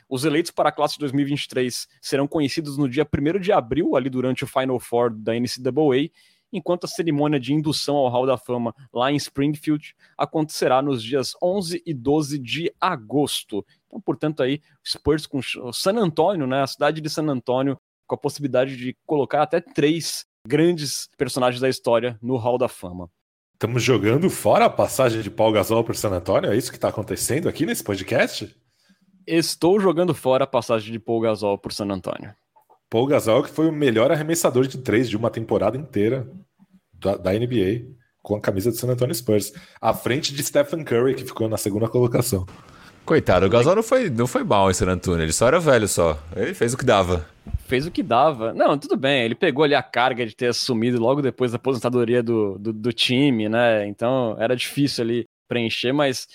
Os eleitos para a classe de 2023 serão conhecidos no dia 1 de abril, ali durante o Final Four da NCAA, enquanto a cerimônia de indução ao Hall da Fama lá em Springfield acontecerá nos dias 11 e 12 de agosto. Então, portanto, aí, Spurs com San Antônio, né, a cidade de San Antônio, com a possibilidade de colocar até três grandes personagens da história no Hall da Fama. Estamos jogando fora a passagem de Paul Gasol por San Antônio? É isso que está acontecendo aqui nesse podcast? Estou jogando fora a passagem de Paul Gasol por San Antônio. Paul Gasol que foi o melhor arremessador de três de uma temporada inteira da, da NBA com a camisa do San Antonio Spurs, à frente de Stephen Curry que ficou na segunda colocação. Coitado, o Gasol não foi, não foi mal em San Antonio, ele só era velho só. Ele fez o que dava. Fez o que dava. Não, tudo bem, ele pegou ali a carga de ter assumido logo depois da aposentadoria do, do, do time, né? Então era difícil ali preencher, mas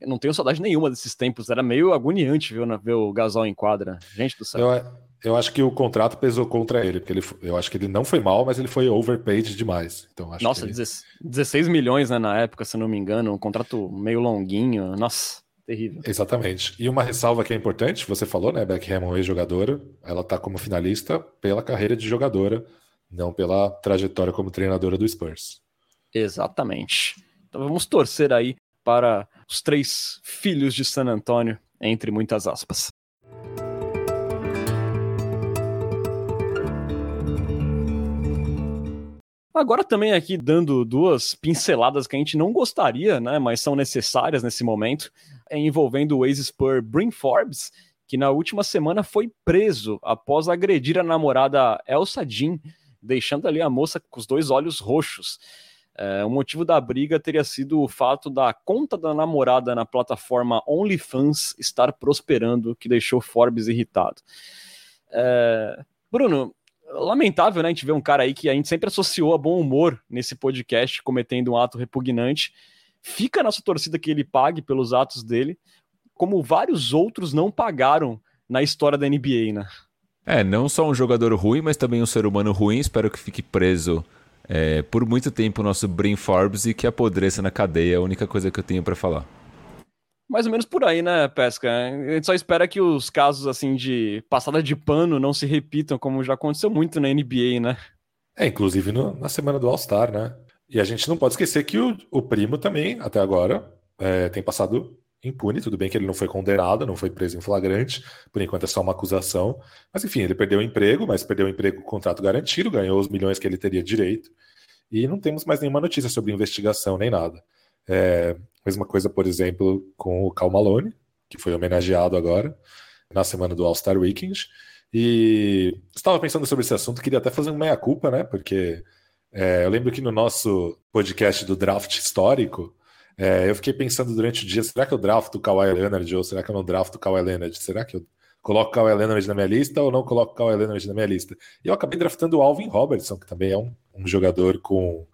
eu não tenho saudade nenhuma desses tempos. Era meio agoniante viu, ver o Gasol em quadra. Gente do céu. Eu, eu acho que o contrato pesou contra ele, porque ele, eu acho que ele não foi mal, mas ele foi overpaid demais. Então, Nossa, ele... 16 milhões né, na época, se não me engano, um contrato meio longuinho. Nossa terrível. Exatamente. E uma ressalva que é importante, você falou, né, Beck Hammond, ex-jogadora, ela tá como finalista pela carreira de jogadora, não pela trajetória como treinadora do Spurs. Exatamente. Então vamos torcer aí para os três filhos de San Antônio, entre muitas aspas. Agora também aqui dando duas pinceladas que a gente não gostaria, né, mas são necessárias nesse momento, envolvendo o ex-Spur Brin Forbes, que na última semana foi preso após agredir a namorada Elsa Jean, deixando ali a moça com os dois olhos roxos. É, o motivo da briga teria sido o fato da conta da namorada na plataforma OnlyFans estar prosperando, que deixou Forbes irritado. É, Bruno, lamentável, né? A gente ver um cara aí que a gente sempre associou a bom humor nesse podcast cometendo um ato repugnante. Fica a nossa torcida que ele pague pelos atos dele, como vários outros não pagaram na história da NBA, né? É, não só um jogador ruim, mas também um ser humano ruim. Espero que fique preso é, por muito tempo o nosso Brin Forbes e que apodreça na cadeia. É a única coisa que eu tenho para falar. Mais ou menos por aí, né, Pesca? A gente só espera que os casos assim de passada de pano não se repitam, como já aconteceu muito na NBA, né? É, inclusive no, na semana do All-Star, né? E a gente não pode esquecer que o, o primo também, até agora, é, tem passado impune. Tudo bem que ele não foi condenado, não foi preso em flagrante, por enquanto é só uma acusação. Mas enfim, ele perdeu o emprego, mas perdeu o emprego com contrato garantido, ganhou os milhões que ele teria direito. E não temos mais nenhuma notícia sobre investigação nem nada. É, mesma coisa, por exemplo, com o Cal Malone, que foi homenageado agora na semana do All-Star Weekend. E estava pensando sobre esse assunto, queria até fazer um meia-culpa, né? Porque é, eu lembro que no nosso podcast do draft histórico, é, eu fiquei pensando durante o dia: será que eu draft o Kawhi Leonard ou será que eu não draft o Kawhi Leonard? Será que eu coloco o Kawhi Leonard na minha lista ou não coloco o Kawhi Leonard na minha lista? E eu acabei draftando o Alvin Robertson, que também é um, um jogador com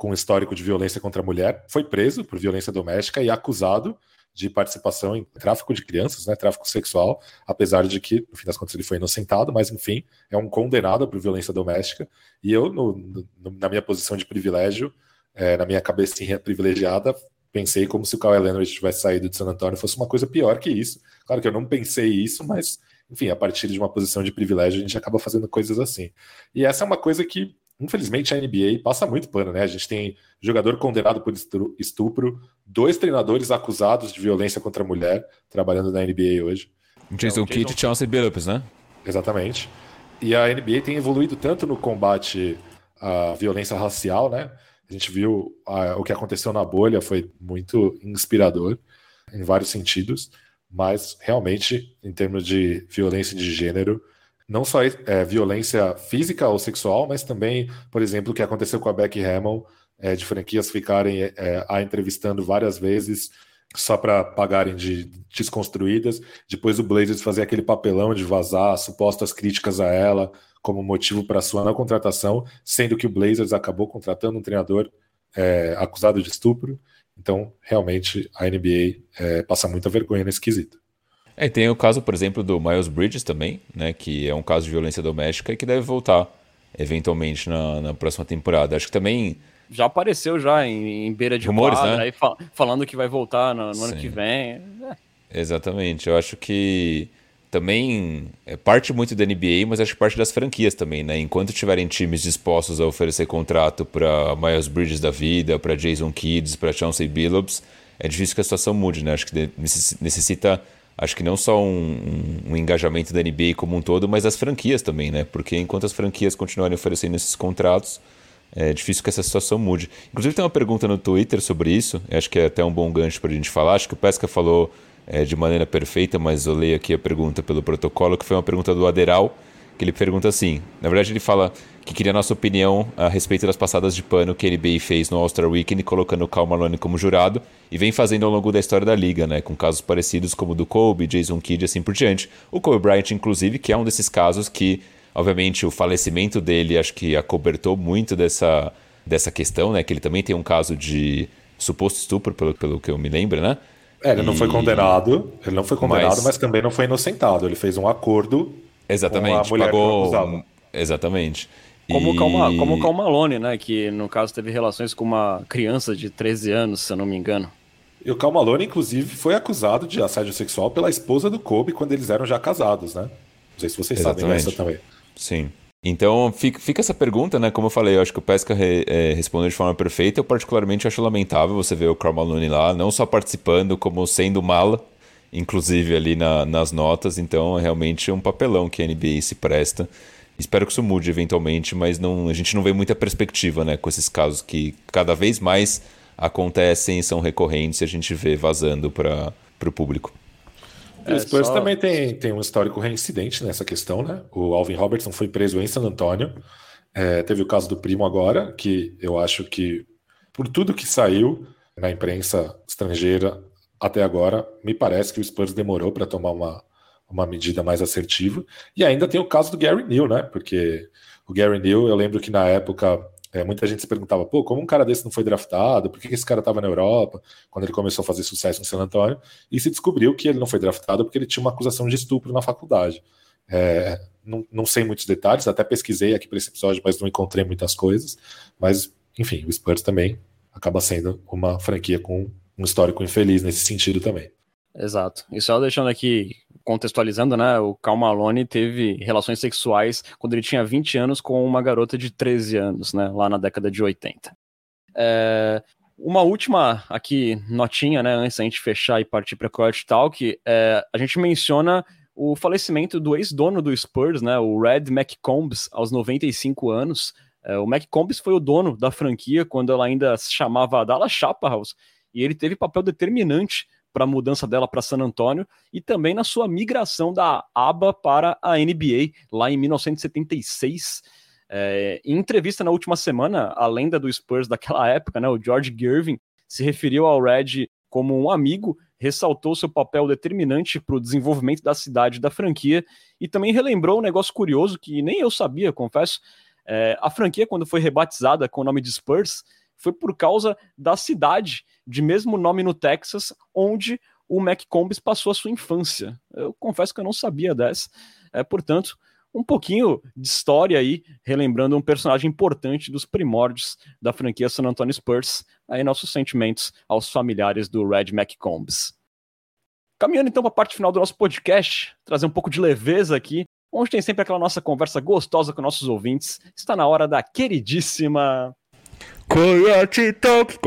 com histórico de violência contra a mulher, foi preso por violência doméstica e acusado de participação em tráfico de crianças, né, tráfico sexual, apesar de que, no fim das contas, ele foi inocentado, mas, enfim, é um condenado por violência doméstica. E eu, no, no, na minha posição de privilégio, é, na minha cabecinha privilegiada, pensei como se o Kawhi Leonard tivesse saído de San Antonio fosse uma coisa pior que isso. Claro que eu não pensei isso, mas, enfim, a partir de uma posição de privilégio, a gente acaba fazendo coisas assim. E essa é uma coisa que Infelizmente a NBA passa muito pano, né? A gente tem jogador condenado por estupro, dois treinadores acusados de violência contra a mulher trabalhando na NBA hoje. Jason então, Kidd e Chauncey Billups, né? Exatamente. E a NBA tem evoluído tanto no combate à violência racial, né? A gente viu a, o que aconteceu na bolha, foi muito inspirador em vários sentidos, mas realmente, em termos de violência de gênero, não só é, violência física ou sexual, mas também, por exemplo, o que aconteceu com a Becky Hammond, é, de franquias ficarem é, a entrevistando várias vezes só para pagarem de desconstruídas. Depois o Blazers fazer aquele papelão de vazar supostas críticas a ela como motivo para sua não contratação, sendo que o Blazers acabou contratando um treinador é, acusado de estupro. Então, realmente, a NBA é, passa muita vergonha nesse quesito. É, tem o caso, por exemplo, do Miles Bridges também, né, que é um caso de violência doméstica e que deve voltar eventualmente na, na próxima temporada. Acho que também já apareceu já em, em beira de rumores, quadra, né? Aí fal falando que vai voltar no, no ano que vem. É. Exatamente. Eu acho que também é parte muito da NBA, mas acho que parte das franquias também, né? Enquanto tiverem times dispostos a oferecer contrato para Miles Bridges da vida, para Jason Kidd, para Chauncey Billups, é difícil que a situação mude, né? Acho que necessita, acho que não só um, um, um, engajamento da NBA como um todo, mas das franquias também, né? Porque enquanto as franquias continuarem oferecendo esses contratos, é difícil que essa situação mude. Inclusive, tem uma pergunta no Twitter sobre isso, acho que é até um bom gancho para a gente falar. Acho que o Pesca falou é, de maneira perfeita, mas eu leio aqui a pergunta pelo protocolo, que foi uma pergunta do Aderal, que ele pergunta assim: na verdade, ele fala que queria a nossa opinião a respeito das passadas de pano que a NBA fez no All-Star Weekend, colocando o Cal Malone como jurado, e vem fazendo ao longo da história da liga, né, com casos parecidos como o do Kobe, Jason Kidd e assim por diante. O Kobe Bryant, inclusive, que é um desses casos que Obviamente, o falecimento dele acho que acobertou muito dessa, dessa questão, né? Que ele também tem um caso de suposto estupro, pelo, pelo que eu me lembro, né? É, ele e... não foi condenado, ele não foi condenado, mas... mas... também não foi inocentado. Ele fez um acordo. Exatamente, com a mulher pagou. Exatamente. Como, e... o Calma, como o Cal Malone, né? Que no caso teve relações com uma criança de 13 anos, se eu não me engano. E o Cal Malone, inclusive, foi acusado de assédio sexual pela esposa do Kobe quando eles eram já casados, né? Não sei se vocês Exatamente. sabem dessa também. Sim. Então fica, fica, essa pergunta, né? Como eu falei, eu acho que o Pesca re, é, respondeu de forma perfeita. Eu particularmente acho lamentável você ver o Karl Malone lá, não só participando, como sendo mala, inclusive ali na, nas notas. Então é realmente um papelão que a NBA se presta. Espero que isso mude eventualmente, mas não, a gente não vê muita perspectiva, né? Com esses casos que cada vez mais acontecem, são recorrentes e a gente vê vazando para o público. É, o Spurs só... também tem, tem um histórico reincidente nessa questão, né? O Alvin Robertson foi preso em San Antonio. É, teve o caso do primo agora, que eu acho que, por tudo que saiu na imprensa estrangeira até agora, me parece que o Spurs demorou para tomar uma, uma medida mais assertiva. E ainda tem o caso do Gary Neal, né? Porque o Gary Neal, eu lembro que na época é, muita gente se perguntava, pô, como um cara desse não foi draftado? Por que esse cara estava na Europa? Quando ele começou a fazer sucesso em San Antonio. E se descobriu que ele não foi draftado porque ele tinha uma acusação de estupro na faculdade. É, não, não sei muitos detalhes, até pesquisei aqui para esse episódio, mas não encontrei muitas coisas. Mas, enfim, o Spurs também acaba sendo uma franquia com um histórico infeliz nesse sentido também. Exato. E só deixando aqui, contextualizando, né? O Cal Malone teve relações sexuais quando ele tinha 20 anos com uma garota de 13 anos, né? Lá na década de 80. É, uma última aqui, notinha, né? Antes da gente fechar e partir para Coyote Talk, é, a gente menciona o falecimento do ex-dono do Spurs, né? O Red McCombs, aos 95 anos. É, o McCombs foi o dono da franquia quando ela ainda se chamava Dallas Chaparrals e ele teve papel determinante para a mudança dela para San Antonio e também na sua migração da ABA para a NBA lá em 1976. É, em entrevista na última semana, a lenda do Spurs daquela época, né, o George Gervin, se referiu ao Red como um amigo, ressaltou seu papel determinante para o desenvolvimento da cidade da franquia e também relembrou um negócio curioso que nem eu sabia, confesso. É, a franquia, quando foi rebatizada com o nome de Spurs, foi por causa da cidade de mesmo nome no Texas, onde o McCombs passou a sua infância. Eu confesso que eu não sabia dessa. É, portanto, um pouquinho de história aí, relembrando um personagem importante dos primórdios da franquia San Antonio Spurs. Aí nossos sentimentos aos familiares do Red McCombs. Caminhando então para a parte final do nosso podcast, trazer um pouco de leveza aqui, onde tem sempre aquela nossa conversa gostosa com nossos ouvintes. Está na hora da queridíssima Coyote Talk,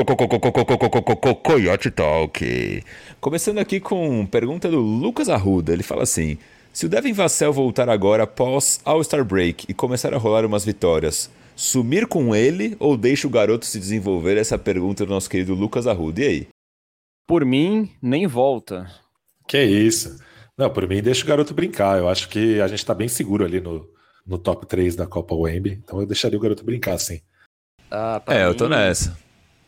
Coyote Talk. Começando aqui com pergunta do Lucas Arruda. Ele fala assim: se o Devin Vassell voltar agora após All-Star Break e começar a rolar umas vitórias, sumir com ele ou deixa o garoto se desenvolver? Essa pergunta do nosso querido Lucas Arruda. E aí? Por mim, nem volta. Que isso. Não, por mim, deixa o garoto brincar. Eu acho que a gente está bem seguro ali no, no top 3 da Copa Wemby. Então eu deixaria o garoto brincar, sim. Ah, é, mim, eu tô nessa.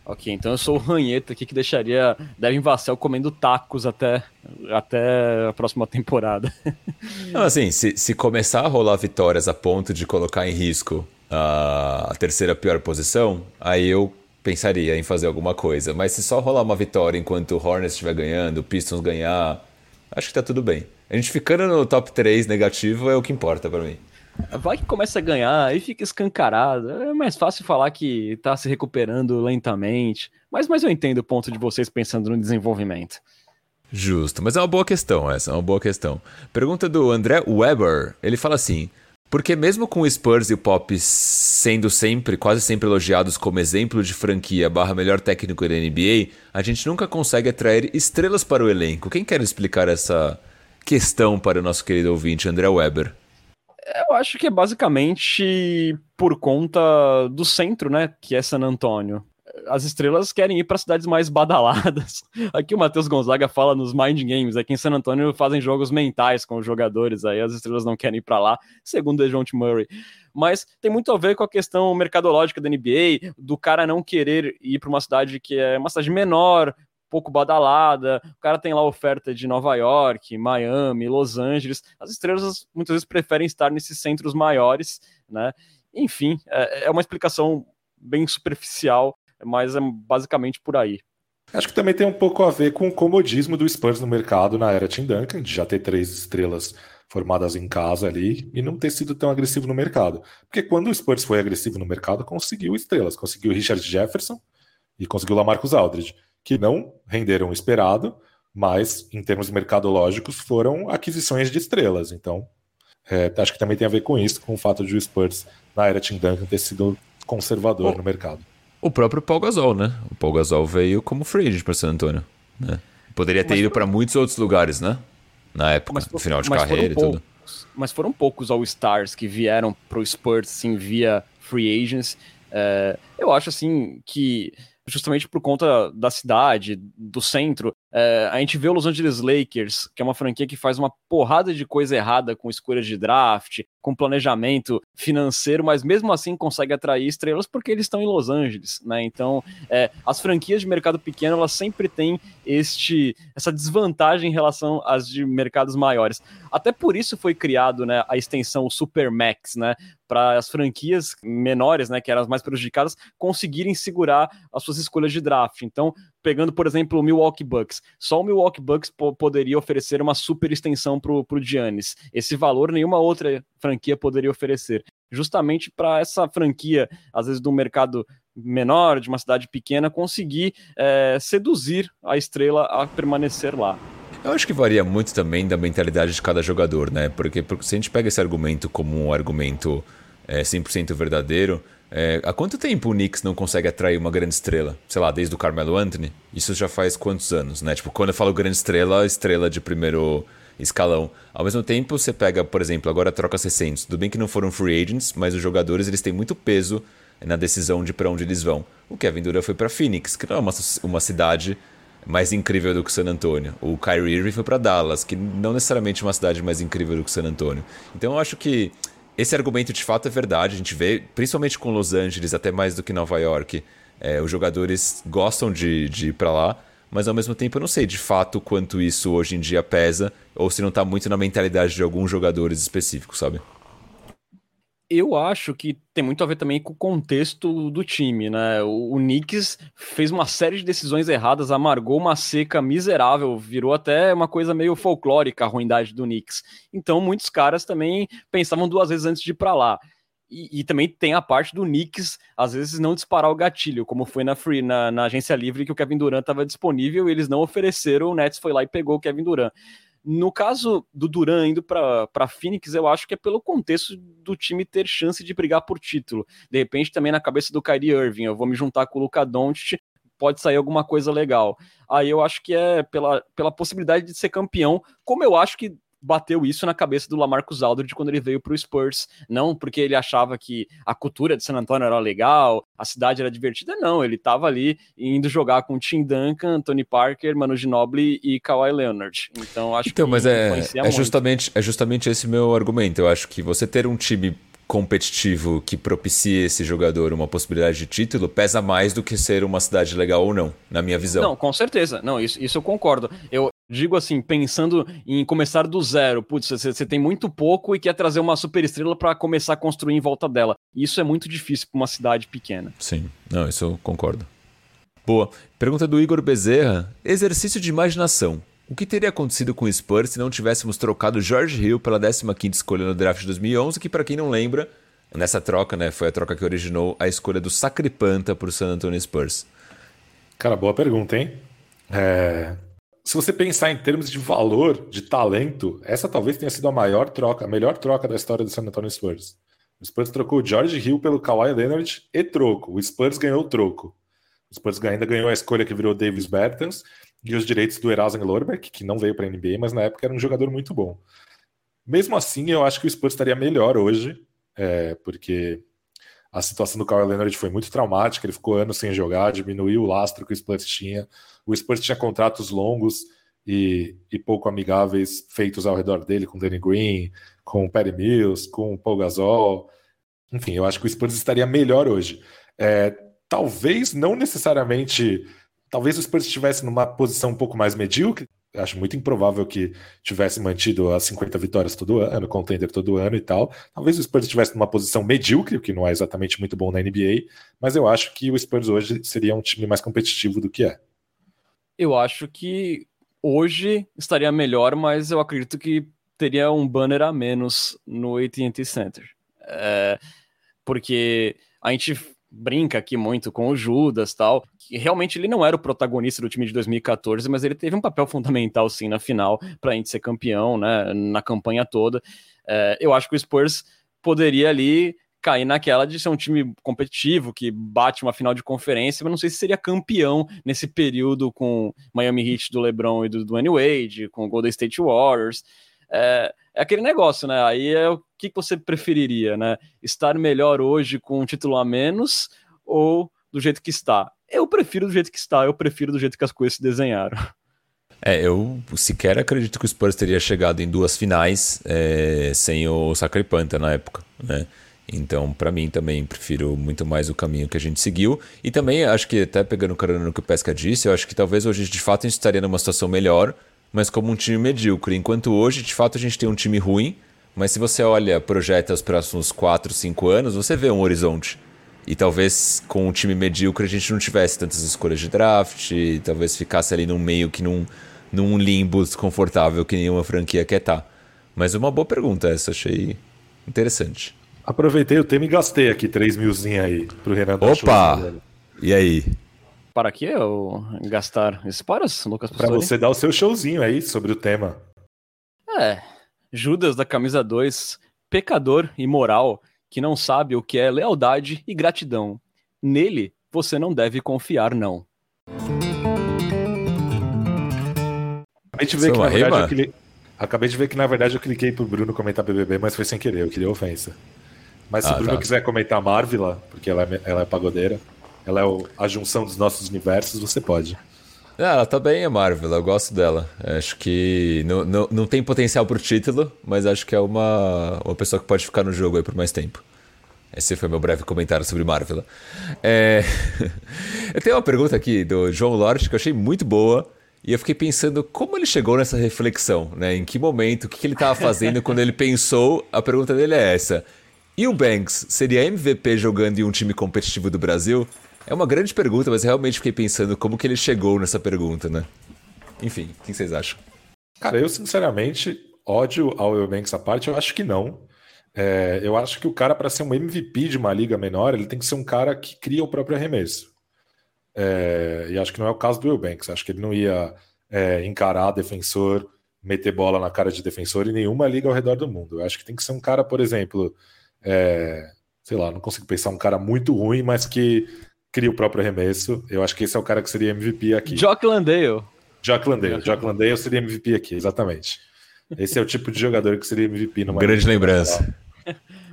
Ok, então eu sou o ranheta aqui que deixaria Devin Vassell comendo tacos até, até a próxima temporada. Não, assim, se, se começar a rolar vitórias a ponto de colocar em risco a, a terceira pior posição, aí eu pensaria em fazer alguma coisa. Mas se só rolar uma vitória enquanto o Hornets estiver ganhando, o Pistons ganhar, acho que tá tudo bem. A gente ficando no top 3 negativo é o que importa para mim. Vai que começa a ganhar, aí fica escancarado. É mais fácil falar que tá se recuperando lentamente. Mas, mas eu entendo o ponto de vocês pensando no desenvolvimento. Justo, mas é uma boa questão essa, é uma boa questão. Pergunta do André Weber, ele fala assim: porque mesmo com o Spurs e o Pop sendo sempre, quase sempre elogiados como exemplo de franquia barra melhor técnico da NBA, a gente nunca consegue atrair estrelas para o elenco. Quem quer explicar essa questão para o nosso querido ouvinte, André Weber? Eu acho que é basicamente por conta do centro, né? Que é San Antônio. As estrelas querem ir para cidades mais badaladas. Aqui o Matheus Gonzaga fala nos Mind Games. Aqui em San Antônio fazem jogos mentais com os jogadores. Aí as estrelas não querem ir para lá, segundo o Dejounte Murray. Mas tem muito a ver com a questão mercadológica da NBA, do cara não querer ir para uma cidade que é uma cidade menor, pouco badalada, o cara tem lá oferta de Nova York, Miami, Los Angeles. As estrelas muitas vezes preferem estar nesses centros maiores, né? Enfim, é, é uma explicação bem superficial, mas é basicamente por aí. Acho que também tem um pouco a ver com o comodismo do Spurs no mercado na era Tim Duncan, de já ter três estrelas formadas em casa ali e não ter sido tão agressivo no mercado. Porque quando o Spurs foi agressivo no mercado, conseguiu estrelas, conseguiu Richard Jefferson e conseguiu Lamarcus Aldridge que não renderam o esperado, mas em termos mercadológicos foram aquisições de estrelas. Então, é, acho que também tem a ver com isso, com o fato de o Spurs, na era Tim Duncan, ter sido conservador o, no mercado. O próprio Paul Gasol, né? O Paul Gasol veio como free agent para San Antonio. Né? Poderia ter mas ido para muitos outros lugares, né? Na época, mas, no final de carreira e tudo. Mas foram poucos All-Stars que vieram para o Spurs, sim, via free agents. É, eu acho, assim, que justamente por conta da cidade, do centro. É, a gente vê o Los Angeles Lakers, que é uma franquia que faz uma porrada de coisa errada com escolhas de draft, com planejamento financeiro, mas mesmo assim consegue atrair estrelas porque eles estão em Los Angeles, né? Então, é, as franquias de mercado pequeno, elas sempre têm este, essa desvantagem em relação às de mercados maiores. Até por isso foi criado né, a extensão Supermax, né? Para as franquias menores, né, que eram as mais prejudicadas, conseguirem segurar as suas escolhas de draft. Então, pegando, por exemplo, o Milwaukee Bucks. Só o Milwaukee Bucks poderia oferecer uma super extensão para o Giannis. Esse valor nenhuma outra franquia poderia oferecer. Justamente para essa franquia, às vezes, do mercado menor, de uma cidade pequena, conseguir é, seduzir a estrela a permanecer lá. Eu acho que varia muito também da mentalidade de cada jogador, né? Porque, porque se a gente pega esse argumento como um argumento é, 100% verdadeiro, é, há quanto tempo o Knicks não consegue atrair uma grande estrela? Sei lá, desde o Carmelo Anthony? Isso já faz quantos anos, né? Tipo, quando eu falo grande estrela, estrela de primeiro escalão. Ao mesmo tempo, você pega, por exemplo, agora troca 600. Tudo bem que não foram free agents, mas os jogadores eles têm muito peso na decisão de para onde eles vão. O Kevin Durant foi para Phoenix, que não é uma, uma cidade mais incrível do que San Antonio. O Kyrie Irving foi para Dallas, que não necessariamente é uma cidade mais incrível do que San Antonio. Então eu acho que esse argumento de fato é verdade. A gente vê, principalmente com Los Angeles, até mais do que Nova York, é, os jogadores gostam de, de ir para lá, mas ao mesmo tempo eu não sei de fato quanto isso hoje em dia pesa, ou se não está muito na mentalidade de alguns jogadores específicos, sabe? Eu acho que tem muito a ver também com o contexto do time, né? O, o Knicks fez uma série de decisões erradas, amargou uma seca miserável, virou até uma coisa meio folclórica a ruindade do Knicks. Então, muitos caras também pensavam duas vezes antes de ir para lá. E, e, também tem a parte do Knicks, às vezes, não disparar o gatilho, como foi na Free, na, na agência livre, que o Kevin Durant estava disponível e eles não ofereceram, o Nets foi lá e pegou o Kevin Durant. No caso do Duran indo para Phoenix, eu acho que é pelo contexto do time ter chance de brigar por título. De repente, também na cabeça do Kyrie Irving, eu vou me juntar com o Luca Doncic, pode sair alguma coisa legal. Aí eu acho que é pela, pela possibilidade de ser campeão, como eu acho que bateu isso na cabeça do Lamarcus Aldridge quando ele veio para o Spurs. Não porque ele achava que a cultura de San Antonio era legal, a cidade era divertida, não. Ele estava ali indo jogar com Tim Duncan, Tony Parker, Manu Ginobili e Kawhi Leonard. Então acho então, que mas é, é justamente é justamente esse meu argumento. Eu acho que você ter um time competitivo que propicie esse jogador uma possibilidade de título pesa mais do que ser uma cidade legal ou não, na minha visão. Não, com certeza. Não, isso, isso eu concordo. Eu digo assim, pensando em começar do zero. Putz, você, você tem muito pouco e quer trazer uma super estrela para começar a construir em volta dela. Isso é muito difícil para uma cidade pequena. Sim, não, isso eu concordo. Boa. Pergunta do Igor Bezerra: exercício de imaginação. O que teria acontecido com o Spurs se não tivéssemos trocado George Hill pela 15ª escolha no draft de 2011, que para quem não lembra, nessa troca, né, foi a troca que originou a escolha do Sacripanta por San Antonio Spurs? Cara, boa pergunta, hein? É... Se você pensar em termos de valor, de talento, essa talvez tenha sido a maior troca, a melhor troca da história do San Antonio Spurs. O Spurs trocou o George Hill pelo Kawhi Leonard e troco. O Spurs ganhou o troco. O Spurs ainda ganhou a escolha que virou Davis Bertans e os direitos do Erasen Lorbeck, que não veio para a NBA, mas na época era um jogador muito bom. Mesmo assim, eu acho que o Spurs estaria melhor hoje, é, porque a situação do Kawhi Leonard foi muito traumática, ele ficou anos sem jogar, diminuiu o lastro que o Spurs tinha. O Spurs tinha contratos longos e, e pouco amigáveis feitos ao redor dele, com Danny Green, com Perry Mills, com Paul Gasol. Enfim, eu acho que o Spurs estaria melhor hoje. É, talvez não necessariamente Talvez o Spurs estivesse numa posição um pouco mais medíocre. Acho muito improvável que tivesse mantido as 50 vitórias todo ano, contender todo ano e tal. Talvez o Spurs estivesse numa posição medíocre, o que não é exatamente muito bom na NBA, mas eu acho que o Spurs hoje seria um time mais competitivo do que é. Eu acho que hoje estaria melhor, mas eu acredito que teria um banner a menos no AT&T Center. É, porque a gente brinca aqui muito com o Judas tal, que realmente ele não era o protagonista do time de 2014, mas ele teve um papel fundamental sim na final para a gente ser campeão, né, na campanha toda. É, eu acho que o Spurs poderia ali cair naquela de ser um time competitivo que bate uma final de conferência, mas não sei se seria campeão nesse período com Miami Heat do LeBron e do Dwayne Wade, com o Golden State Warriors. É, é aquele negócio, né? Aí é o que você preferiria, né? Estar melhor hoje com um título a menos ou do jeito que está? Eu prefiro do jeito que está, eu prefiro do jeito que as coisas se desenharam. É, eu sequer acredito que o Spurs teria chegado em duas finais é, sem o Sacripanta na época, né? Então, para mim também prefiro muito mais o caminho que a gente seguiu. E também acho que, até pegando carona no que o Pesca disse, eu acho que talvez hoje de fato a gente estaria numa situação melhor, mas como um time medíocre. Enquanto hoje, de fato, a gente tem um time ruim, mas se você olha, projeta os próximos 4, 5 anos, você vê um horizonte. E talvez com um time medíocre a gente não tivesse tantas escolhas de draft, talvez ficasse ali num meio que num, num limbo desconfortável que nenhuma franquia quer estar. Tá. Mas uma boa pergunta essa, achei interessante. Aproveitei o tema e gastei aqui 3 milzinho aí pro Renan. Opa! E aí? Para que eu gastar espadas, Lucas Para você dar o seu showzinho aí sobre o tema. É, Judas da camisa 2, pecador imoral, que não sabe o que é lealdade e gratidão. Nele, você não deve confiar, não. Acabei de ver, que, na verdade, eu cliquei... Acabei de ver que na verdade eu cliquei pro Bruno comentar BBB, mas foi sem querer, eu queria ofensa. Mas se ah, o Bruno tá. quiser comentar Marvila, porque ela é, ela é pagodeira, ela é o, a junção dos nossos universos, você pode. Ah, ela tá bem, a Marvel, eu gosto dela. Acho que não, não, não tem potencial pro título, mas acho que é uma, uma pessoa que pode ficar no jogo aí por mais tempo. Esse foi meu breve comentário sobre Marvel. É... eu tenho uma pergunta aqui do João Lorde que eu achei muito boa. E eu fiquei pensando como ele chegou nessa reflexão, né? Em que momento, o que ele estava fazendo quando ele pensou. A pergunta dele é essa: E o Banks seria MVP jogando em um time competitivo do Brasil? É uma grande pergunta, mas realmente fiquei pensando como que ele chegou nessa pergunta, né? Enfim, o que vocês acham? Cara, eu sinceramente, ódio ao Eubanks à parte, eu acho que não. É, eu acho que o cara, para ser um MVP de uma liga menor, ele tem que ser um cara que cria o próprio arremesso. É, e acho que não é o caso do Eubanks. Acho que ele não ia é, encarar defensor, meter bola na cara de defensor em nenhuma liga ao redor do mundo. Eu acho que tem que ser um cara, por exemplo, é, sei lá, não consigo pensar um cara muito ruim, mas que cria o próprio arremesso. Eu acho que esse é o cara que seria MVP aqui. Jock Landale. Jock Landale. Jock Landale seria MVP aqui, exatamente. Esse é o tipo de jogador que seria MVP numa grande lembrança.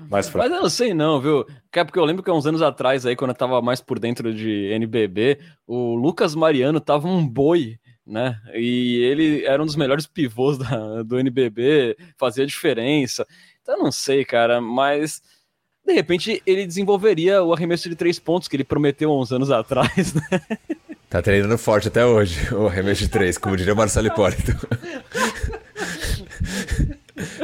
Mais Mas eu não sei não, viu? É porque eu lembro que há uns anos atrás aí, quando eu tava mais por dentro de NBB, o Lucas Mariano tava um boi, né? E ele era um dos melhores pivôs da, do NBB, fazia diferença. Então eu não sei, cara, mas de repente ele desenvolveria o arremesso de três pontos que ele prometeu há uns anos atrás, né? Tá treinando forte até hoje, o arremesso de três, como diria o Marcelo Hipólito.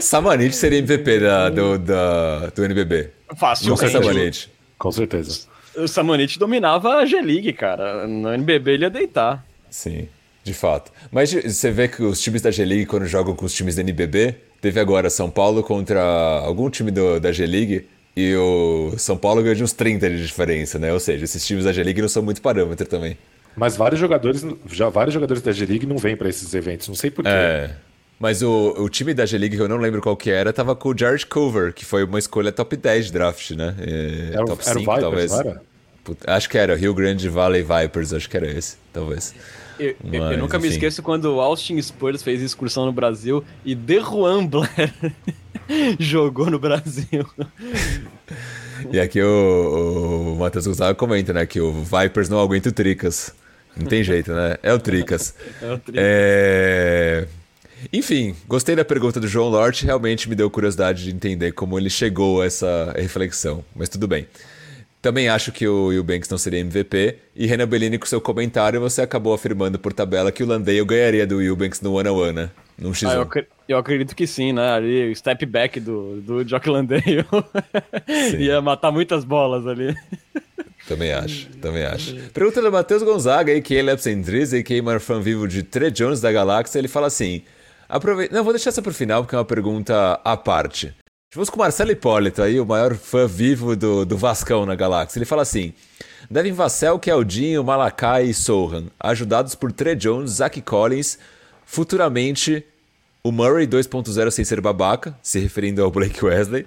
Samanit seria MVP da, do, da, do NBB. Fácil. Lucas Samanit. Com certeza. O Samanit dominava a G-League, cara. No NBB ele ia deitar. Sim, de fato. Mas você vê que os times da G-League, quando jogam com os times da NBB, teve agora São Paulo contra algum time do, da G-League e o São Paulo ganhou de uns 30 de diferença, né? Ou seja, esses times da G-League não são muito parâmetro também. Mas vários jogadores, já vários jogadores da G-League não vêm para esses eventos, não sei porquê. É. Mas o, o time da G-League, que eu não lembro qual que era, tava com o Jared Cover, que foi uma escolha top 10 de draft, né? É, era, top era 5, Vipers, talvez. Era? Puta, acho que era, Rio Grande Valley Vipers, acho que era esse, talvez. Eu, Mas, eu nunca enfim. me esqueço quando o Austin Spurs fez excursão no Brasil e De Juan Blair jogou no Brasil. E aqui o, o Matheus Gonçalves comenta, né, que o Vipers não aguenta o Tricas. Não tem jeito, né? É o Tricas. É o Tricas. É... Enfim, gostei da pergunta do João Lort, realmente me deu curiosidade de entender como ele chegou a essa reflexão, mas tudo bem. Também acho que o Eubanks não seria MVP, e Renan Bellini, com seu comentário, você acabou afirmando por tabela que o Landale ganharia do Eubanks no one-on-one, né? Num X1. Ah, eu, ac eu, acredito que sim, né? Ali, o step back do, do Jock Landale ia matar muitas bolas ali. Também acho, também acho. Pergunta do Matheus Gonzaga, a.k.a. Lepsendriz, a.k.a. fã vivo de Trey Jones da Galáxia, ele fala assim... Aproveita... Não, vou deixar essa pro final, porque é uma pergunta à parte. Vamos com o Marcelo Hipólito aí, o maior fã vivo do, do Vascão na galáxia. Ele fala assim: Devin Vassell, Keldinho, Malakai e Sohan, ajudados por Trey Jones, Zach Collins, futuramente o Murray 2.0 sem ser babaca, se referindo ao Blake Wesley,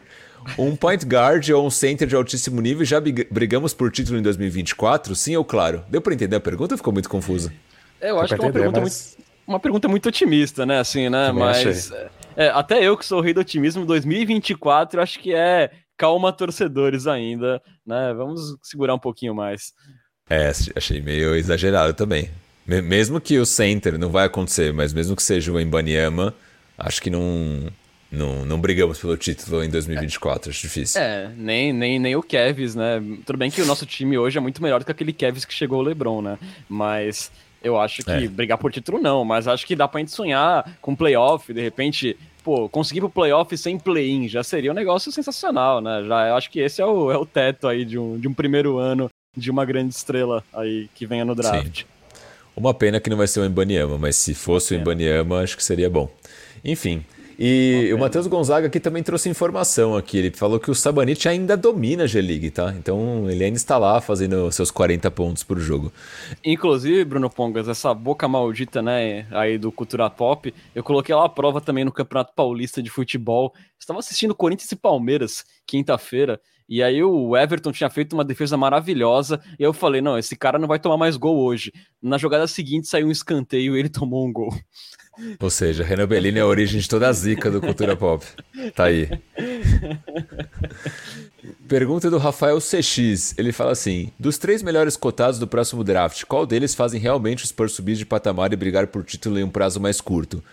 um point guard ou um center de altíssimo nível. Já brigamos por título em 2024? Sim ou claro? Deu para entender a pergunta ou ficou muito confusa? Eu acho que é uma pergunta mas... muito uma pergunta muito otimista, né? Assim, né? Também Mas é, até eu que sou o rei do otimismo, 2024 acho que é calma torcedores ainda, né? Vamos segurar um pouquinho mais. É, achei meio exagerado também. Mesmo que o center não vai acontecer, mas mesmo que seja o Embanyama, acho que não, não, não brigamos pelo título em 2024, é. acho difícil. É, nem, nem, nem o Kevs, né? Tudo bem que o nosso time hoje é muito melhor do que aquele Kevs que chegou o LeBron, né? Mas eu acho que é. brigar por título não, mas acho que dá pra gente sonhar com playoff, de repente, pô, conseguir pro playoff sem play-in já seria um negócio sensacional, né? Já eu acho que esse é o, é o teto aí de um, de um primeiro ano de uma grande estrela aí que venha no draft. Sim. Uma pena que não vai ser o Embanyama, mas se fosse o Embanyama, acho que seria bom. Enfim, e o Matheus Gonzaga aqui também trouxe informação aqui. Ele falou que o Sabanit ainda domina a G-League, tá? Então ele ainda está lá fazendo seus 40 pontos por jogo. Inclusive, Bruno Pongas, essa boca maldita, né, aí do Cultura Pop, eu coloquei lá a prova também no Campeonato Paulista de Futebol. Estava assistindo Corinthians e Palmeiras, quinta-feira, e aí o Everton tinha feito uma defesa maravilhosa, e eu falei, não, esse cara não vai tomar mais gol hoje. Na jogada seguinte saiu um escanteio e ele tomou um gol. Ou seja, Renan Bellini é a origem de toda a zica do Cultura Pop. Tá aí. Pergunta do Rafael CX. Ele fala assim: dos três melhores cotados do próximo draft, qual deles fazem realmente os Spurs subir de patamar e brigar por título em um prazo mais curto?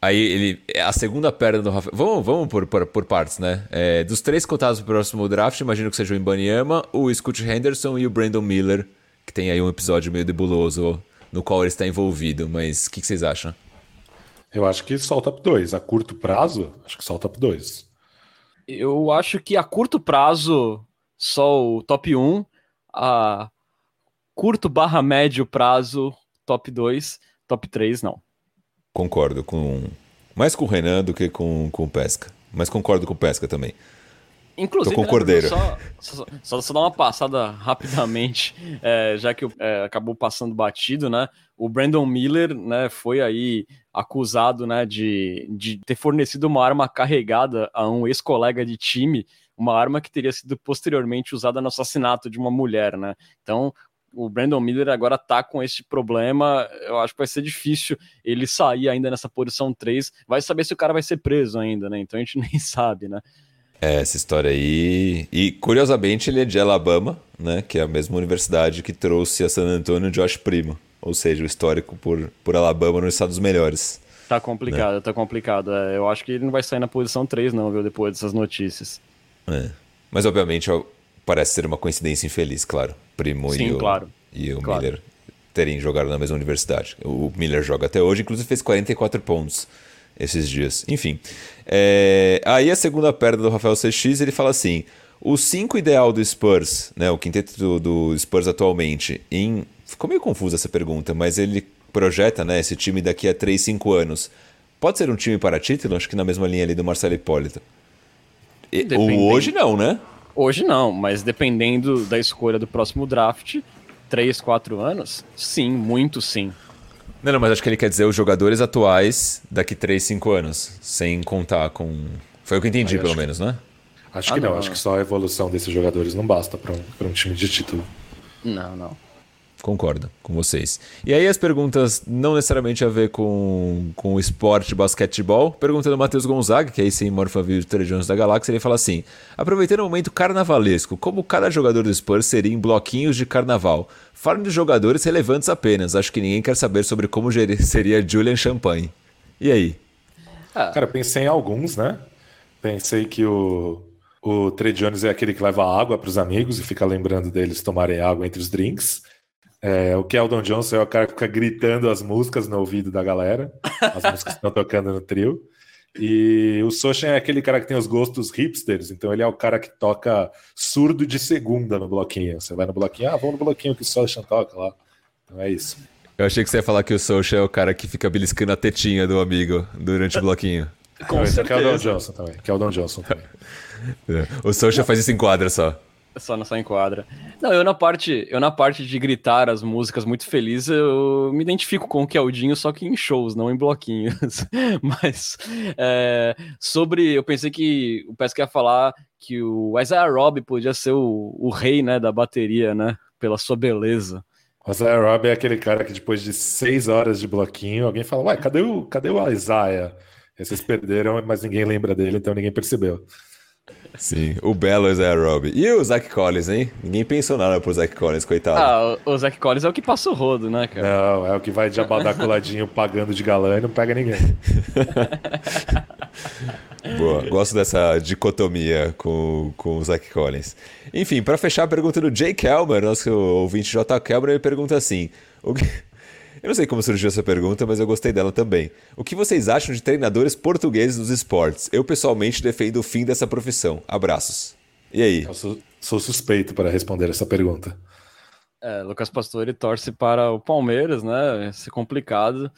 Aí ele. A segunda perna do Rafael. Vamos, vamos por, por, por partes, né? É, dos três cotados do próximo draft, imagino que seja o Ibaniama, o Scott Henderson e o Brandon Miller, que tem aí um episódio meio debuloso no qual ele está envolvido. Mas o que, que vocês acham? Eu acho que só o top 2. A curto prazo, acho que só o top 2. Eu acho que a curto prazo, só o top 1. A curto barra médio prazo, top 2. Top 3, não. Concordo com. Mais com o Renan do que com, com o Pesca. Mas concordo com o Pesca também. Inclusive, Tô com Cordeiro. Só, só, só, só, dar uma passada rapidamente, é, já que é, acabou passando batido, né? O Brandon Miller, né, foi aí acusado, né, de, de ter fornecido uma arma carregada a um ex-colega de time, uma arma que teria sido posteriormente usada no assassinato de uma mulher, né? Então, o Brandon Miller agora tá com esse problema. Eu acho que vai ser difícil ele sair ainda nessa posição 3. Vai saber se o cara vai ser preso ainda, né? Então a gente nem sabe, né? É, essa história aí. E curiosamente ele é de Alabama, né? Que é a mesma universidade que trouxe a San Antonio Josh Primo. Ou seja, o histórico por, por Alabama nos Estados Melhores. Tá complicado, né? tá complicado. É, eu acho que ele não vai sair na posição 3, não, viu? Depois dessas notícias. É. Mas obviamente parece ser uma coincidência infeliz, claro. Primo Sim, e o, claro. e o claro. Miller terem jogado na mesma universidade. O Miller joga até hoje, inclusive fez 44 pontos esses dias. Enfim. É... Aí a segunda perna do Rafael CX, ele fala assim: o 5 ideal do Spurs, né, o quinteto do, do, Spurs atualmente, em. Ficou meio confusa essa pergunta, mas ele projeta né, esse time daqui a 3, 5 anos. Pode ser um time para título? Acho que na mesma linha ali do Marcelo Hipólito. E, hoje não, né? Hoje não, mas dependendo da escolha do próximo draft, 3, 4 anos, sim, muito sim. Não, não, mas acho que ele quer dizer os jogadores atuais daqui 3, 5 anos, sem contar com. Foi o que eu entendi, pelo menos, né? Acho ah, que não, não, acho que só a evolução desses jogadores não basta para um, um time de título. Não, não. Concordo com vocês. E aí as perguntas não necessariamente a ver com, com esporte, basquetebol. Pergunta do Matheus Gonzaga, que aí sim morfa de Trejões da Galáxia, ele fala assim: aproveitando o momento carnavalesco, como cada jogador do Spurs seria em bloquinhos de carnaval? Falem de jogadores relevantes apenas. Acho que ninguém quer saber sobre como seria Julian Champagne. E aí? Ah. Cara, pensei em alguns, né? Pensei que o, o Trey Jones é aquele que leva água para os amigos e fica lembrando deles tomarem água entre os drinks. É, o Keldon Johnson é o cara que fica gritando as músicas no ouvido da galera, as músicas que estão tocando no trio. E o Soshan é aquele cara que tem os gostos hipsters, então ele é o cara que toca surdo de segunda no bloquinho. Você vai no bloquinho, ah, vamos no bloquinho que o Soshan toca lá. Então é isso. Eu achei que você ia falar que o Soshan é o cara que fica beliscando a tetinha do amigo durante o bloquinho. Com Não, certeza. é o Keldon Johnson também. Keldon Johnson também. o Soshan faz isso em quadra só. Só nessa enquadra. Não, eu na parte, eu na parte de gritar as músicas muito feliz, eu me identifico com o Keldinho, só que em shows, não em bloquinhos. Mas é, sobre, eu pensei que o Pesca ia falar que o Isaiah Robb podia ser o, o rei, né, da bateria, né, pela sua beleza. O Isaiah Robb é aquele cara que depois de seis horas de bloquinho, alguém fala, ué, cadê o, cadê o Isaiah? E vocês perderam, mas ninguém lembra dele, então ninguém percebeu. Sim, o belo Isaiah Robbie. E o Zach Collins, hein? Ninguém pensou nada pro Zach Collins, coitado. Ah, o, o Zach Collins é o que passa o rodo, né, cara? Não, é o que vai de abadar coladinho pagando de galã e não pega ninguém. Boa, gosto dessa dicotomia com, com o Zach Collins. Enfim, para fechar a pergunta do Jay Kelmer, nosso ouvinte J. Kelmer, ele pergunta assim: o que, eu não sei como surgiu essa pergunta, mas eu gostei dela também. O que vocês acham de treinadores portugueses nos esportes? Eu pessoalmente defendo o fim dessa profissão. Abraços. E aí? Eu sou, sou suspeito para responder essa pergunta. É, Lucas Pastore torce para o Palmeiras, né? Isso é complicado.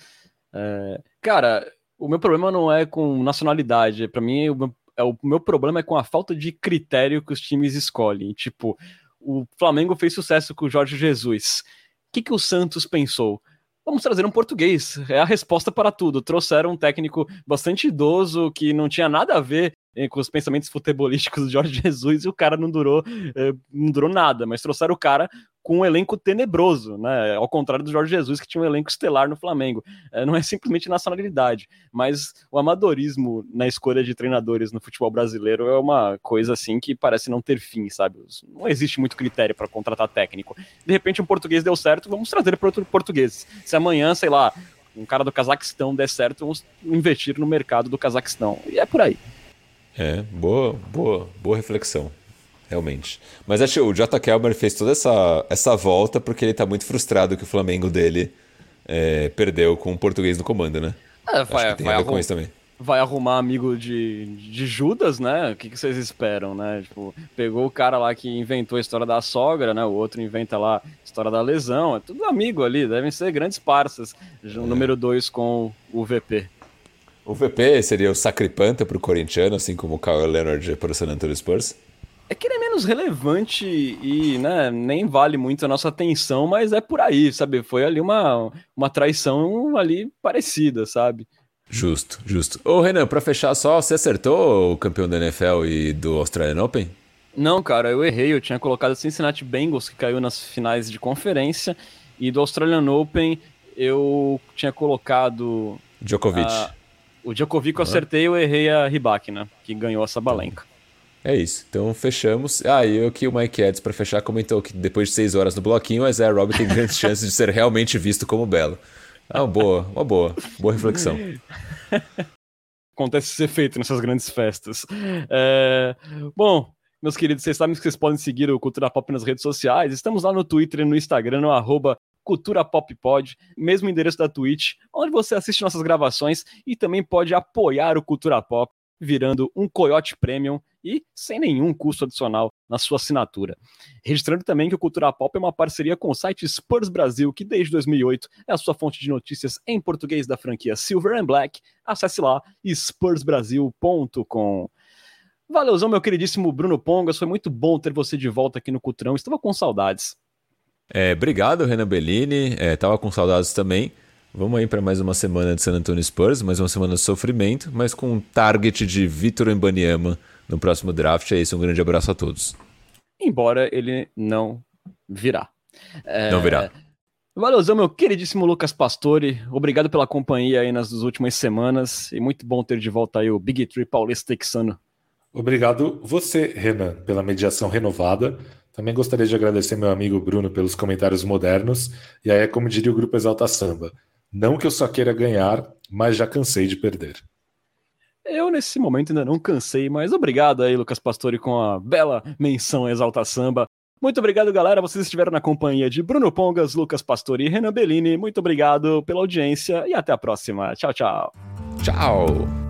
É... Cara, o meu problema não é com nacionalidade. Para mim, o meu, é, o meu problema é com a falta de critério que os times escolhem. Tipo, o Flamengo fez sucesso com o Jorge Jesus. O que, que o Santos pensou? Vamos trazer um português. É a resposta para tudo. Trouxeram um técnico bastante idoso que não tinha nada a ver eh, com os pensamentos futebolísticos do Jorge Jesus e o cara não durou, eh, não durou nada, mas trouxeram o cara com um elenco tenebroso, né? Ao contrário do Jorge Jesus, que tinha um elenco estelar no Flamengo. É, não é simplesmente nacionalidade, mas o amadorismo na escolha de treinadores no futebol brasileiro é uma coisa assim que parece não ter fim, sabe? Não existe muito critério para contratar técnico. De repente, um português deu certo, vamos trazer para outro português. Se amanhã, sei lá, um cara do Cazaquistão der certo, vamos investir no mercado do Cazaquistão. E é por aí. É, boa, boa, boa reflexão realmente. Mas acho que o J. Kelmer fez toda essa, essa volta porque ele tá muito frustrado que o Flamengo dele é, perdeu com o português no comando, né? É, vai, vai. Vai arrumar amigo de, de Judas, né? O que, que vocês esperam, né? Tipo, pegou o cara lá que inventou a história da sogra, né? O outro inventa lá a história da lesão. É tudo amigo ali, devem ser grandes parças. É. Número dois com o VP. O VP seria o sacripanta pro corintiano, assim como o Kyle Leonard para o San Antonio Spurs? É que ele é menos relevante e né, nem vale muito a nossa atenção, mas é por aí, sabe? Foi ali uma, uma traição ali parecida, sabe? Justo, justo. Ô Renan, pra fechar só, você acertou o campeão da NFL e do Australian Open? Não, cara, eu errei. Eu tinha colocado Cincinnati Bengals, que caiu nas finais de conferência, e do Australian Open eu tinha colocado. Djokovic. A... O Djokovic eu acertei, eu errei a Ribac, né? Que ganhou essa balenca. É isso. Então fechamos. Ah, e aqui o Mike Eds, para fechar, comentou que depois de seis horas no bloquinho, o Isaiah Robbie tem grandes chances de ser realmente visto como belo. Ah, uma boa, uma boa. Boa reflexão. Acontece ser feito nessas grandes festas. É... Bom, Meus queridos, vocês sabem que vocês podem seguir o Cultura Pop nas redes sociais. Estamos lá no Twitter e no Instagram, no arroba Cultura Pop Pod, mesmo endereço da Twitch, onde você assiste nossas gravações e também pode apoiar o Cultura Pop virando um Coyote Premium e sem nenhum custo adicional na sua assinatura. Registrando também que o Cultura Pop é uma parceria com o site Spurs Brasil, que desde 2008 é a sua fonte de notícias em português da franquia Silver and Black. Acesse lá spursbrasil.com. Valeuzão, meu queridíssimo Bruno Pongas, foi muito bom ter você de volta aqui no Cutrão, estava com saudades. É, obrigado, Renan Bellini, é, com saudades também. Vamos aí para mais uma semana de San Antonio Spurs, mais uma semana de sofrimento, mas com um target de Vitor Embanyama no próximo draft. É isso, um grande abraço a todos. Embora ele não virá. É... Não virá. Valeuzão, meu queridíssimo Lucas Pastore. Obrigado pela companhia aí nas últimas semanas. E muito bom ter de volta aí o Big Tree paulista texano. Obrigado você, Renan, pela mediação renovada. Também gostaria de agradecer meu amigo Bruno pelos comentários modernos. E aí é como diria o grupo Exalta Samba. Não que eu só queira ganhar, mas já cansei de perder. Eu, nesse momento, ainda não cansei, mas obrigado aí, Lucas Pastore, com a bela menção Exalta Samba. Muito obrigado, galera. Vocês estiveram na companhia de Bruno Pongas, Lucas Pastore e Renan Bellini. Muito obrigado pela audiência e até a próxima. Tchau, tchau. Tchau.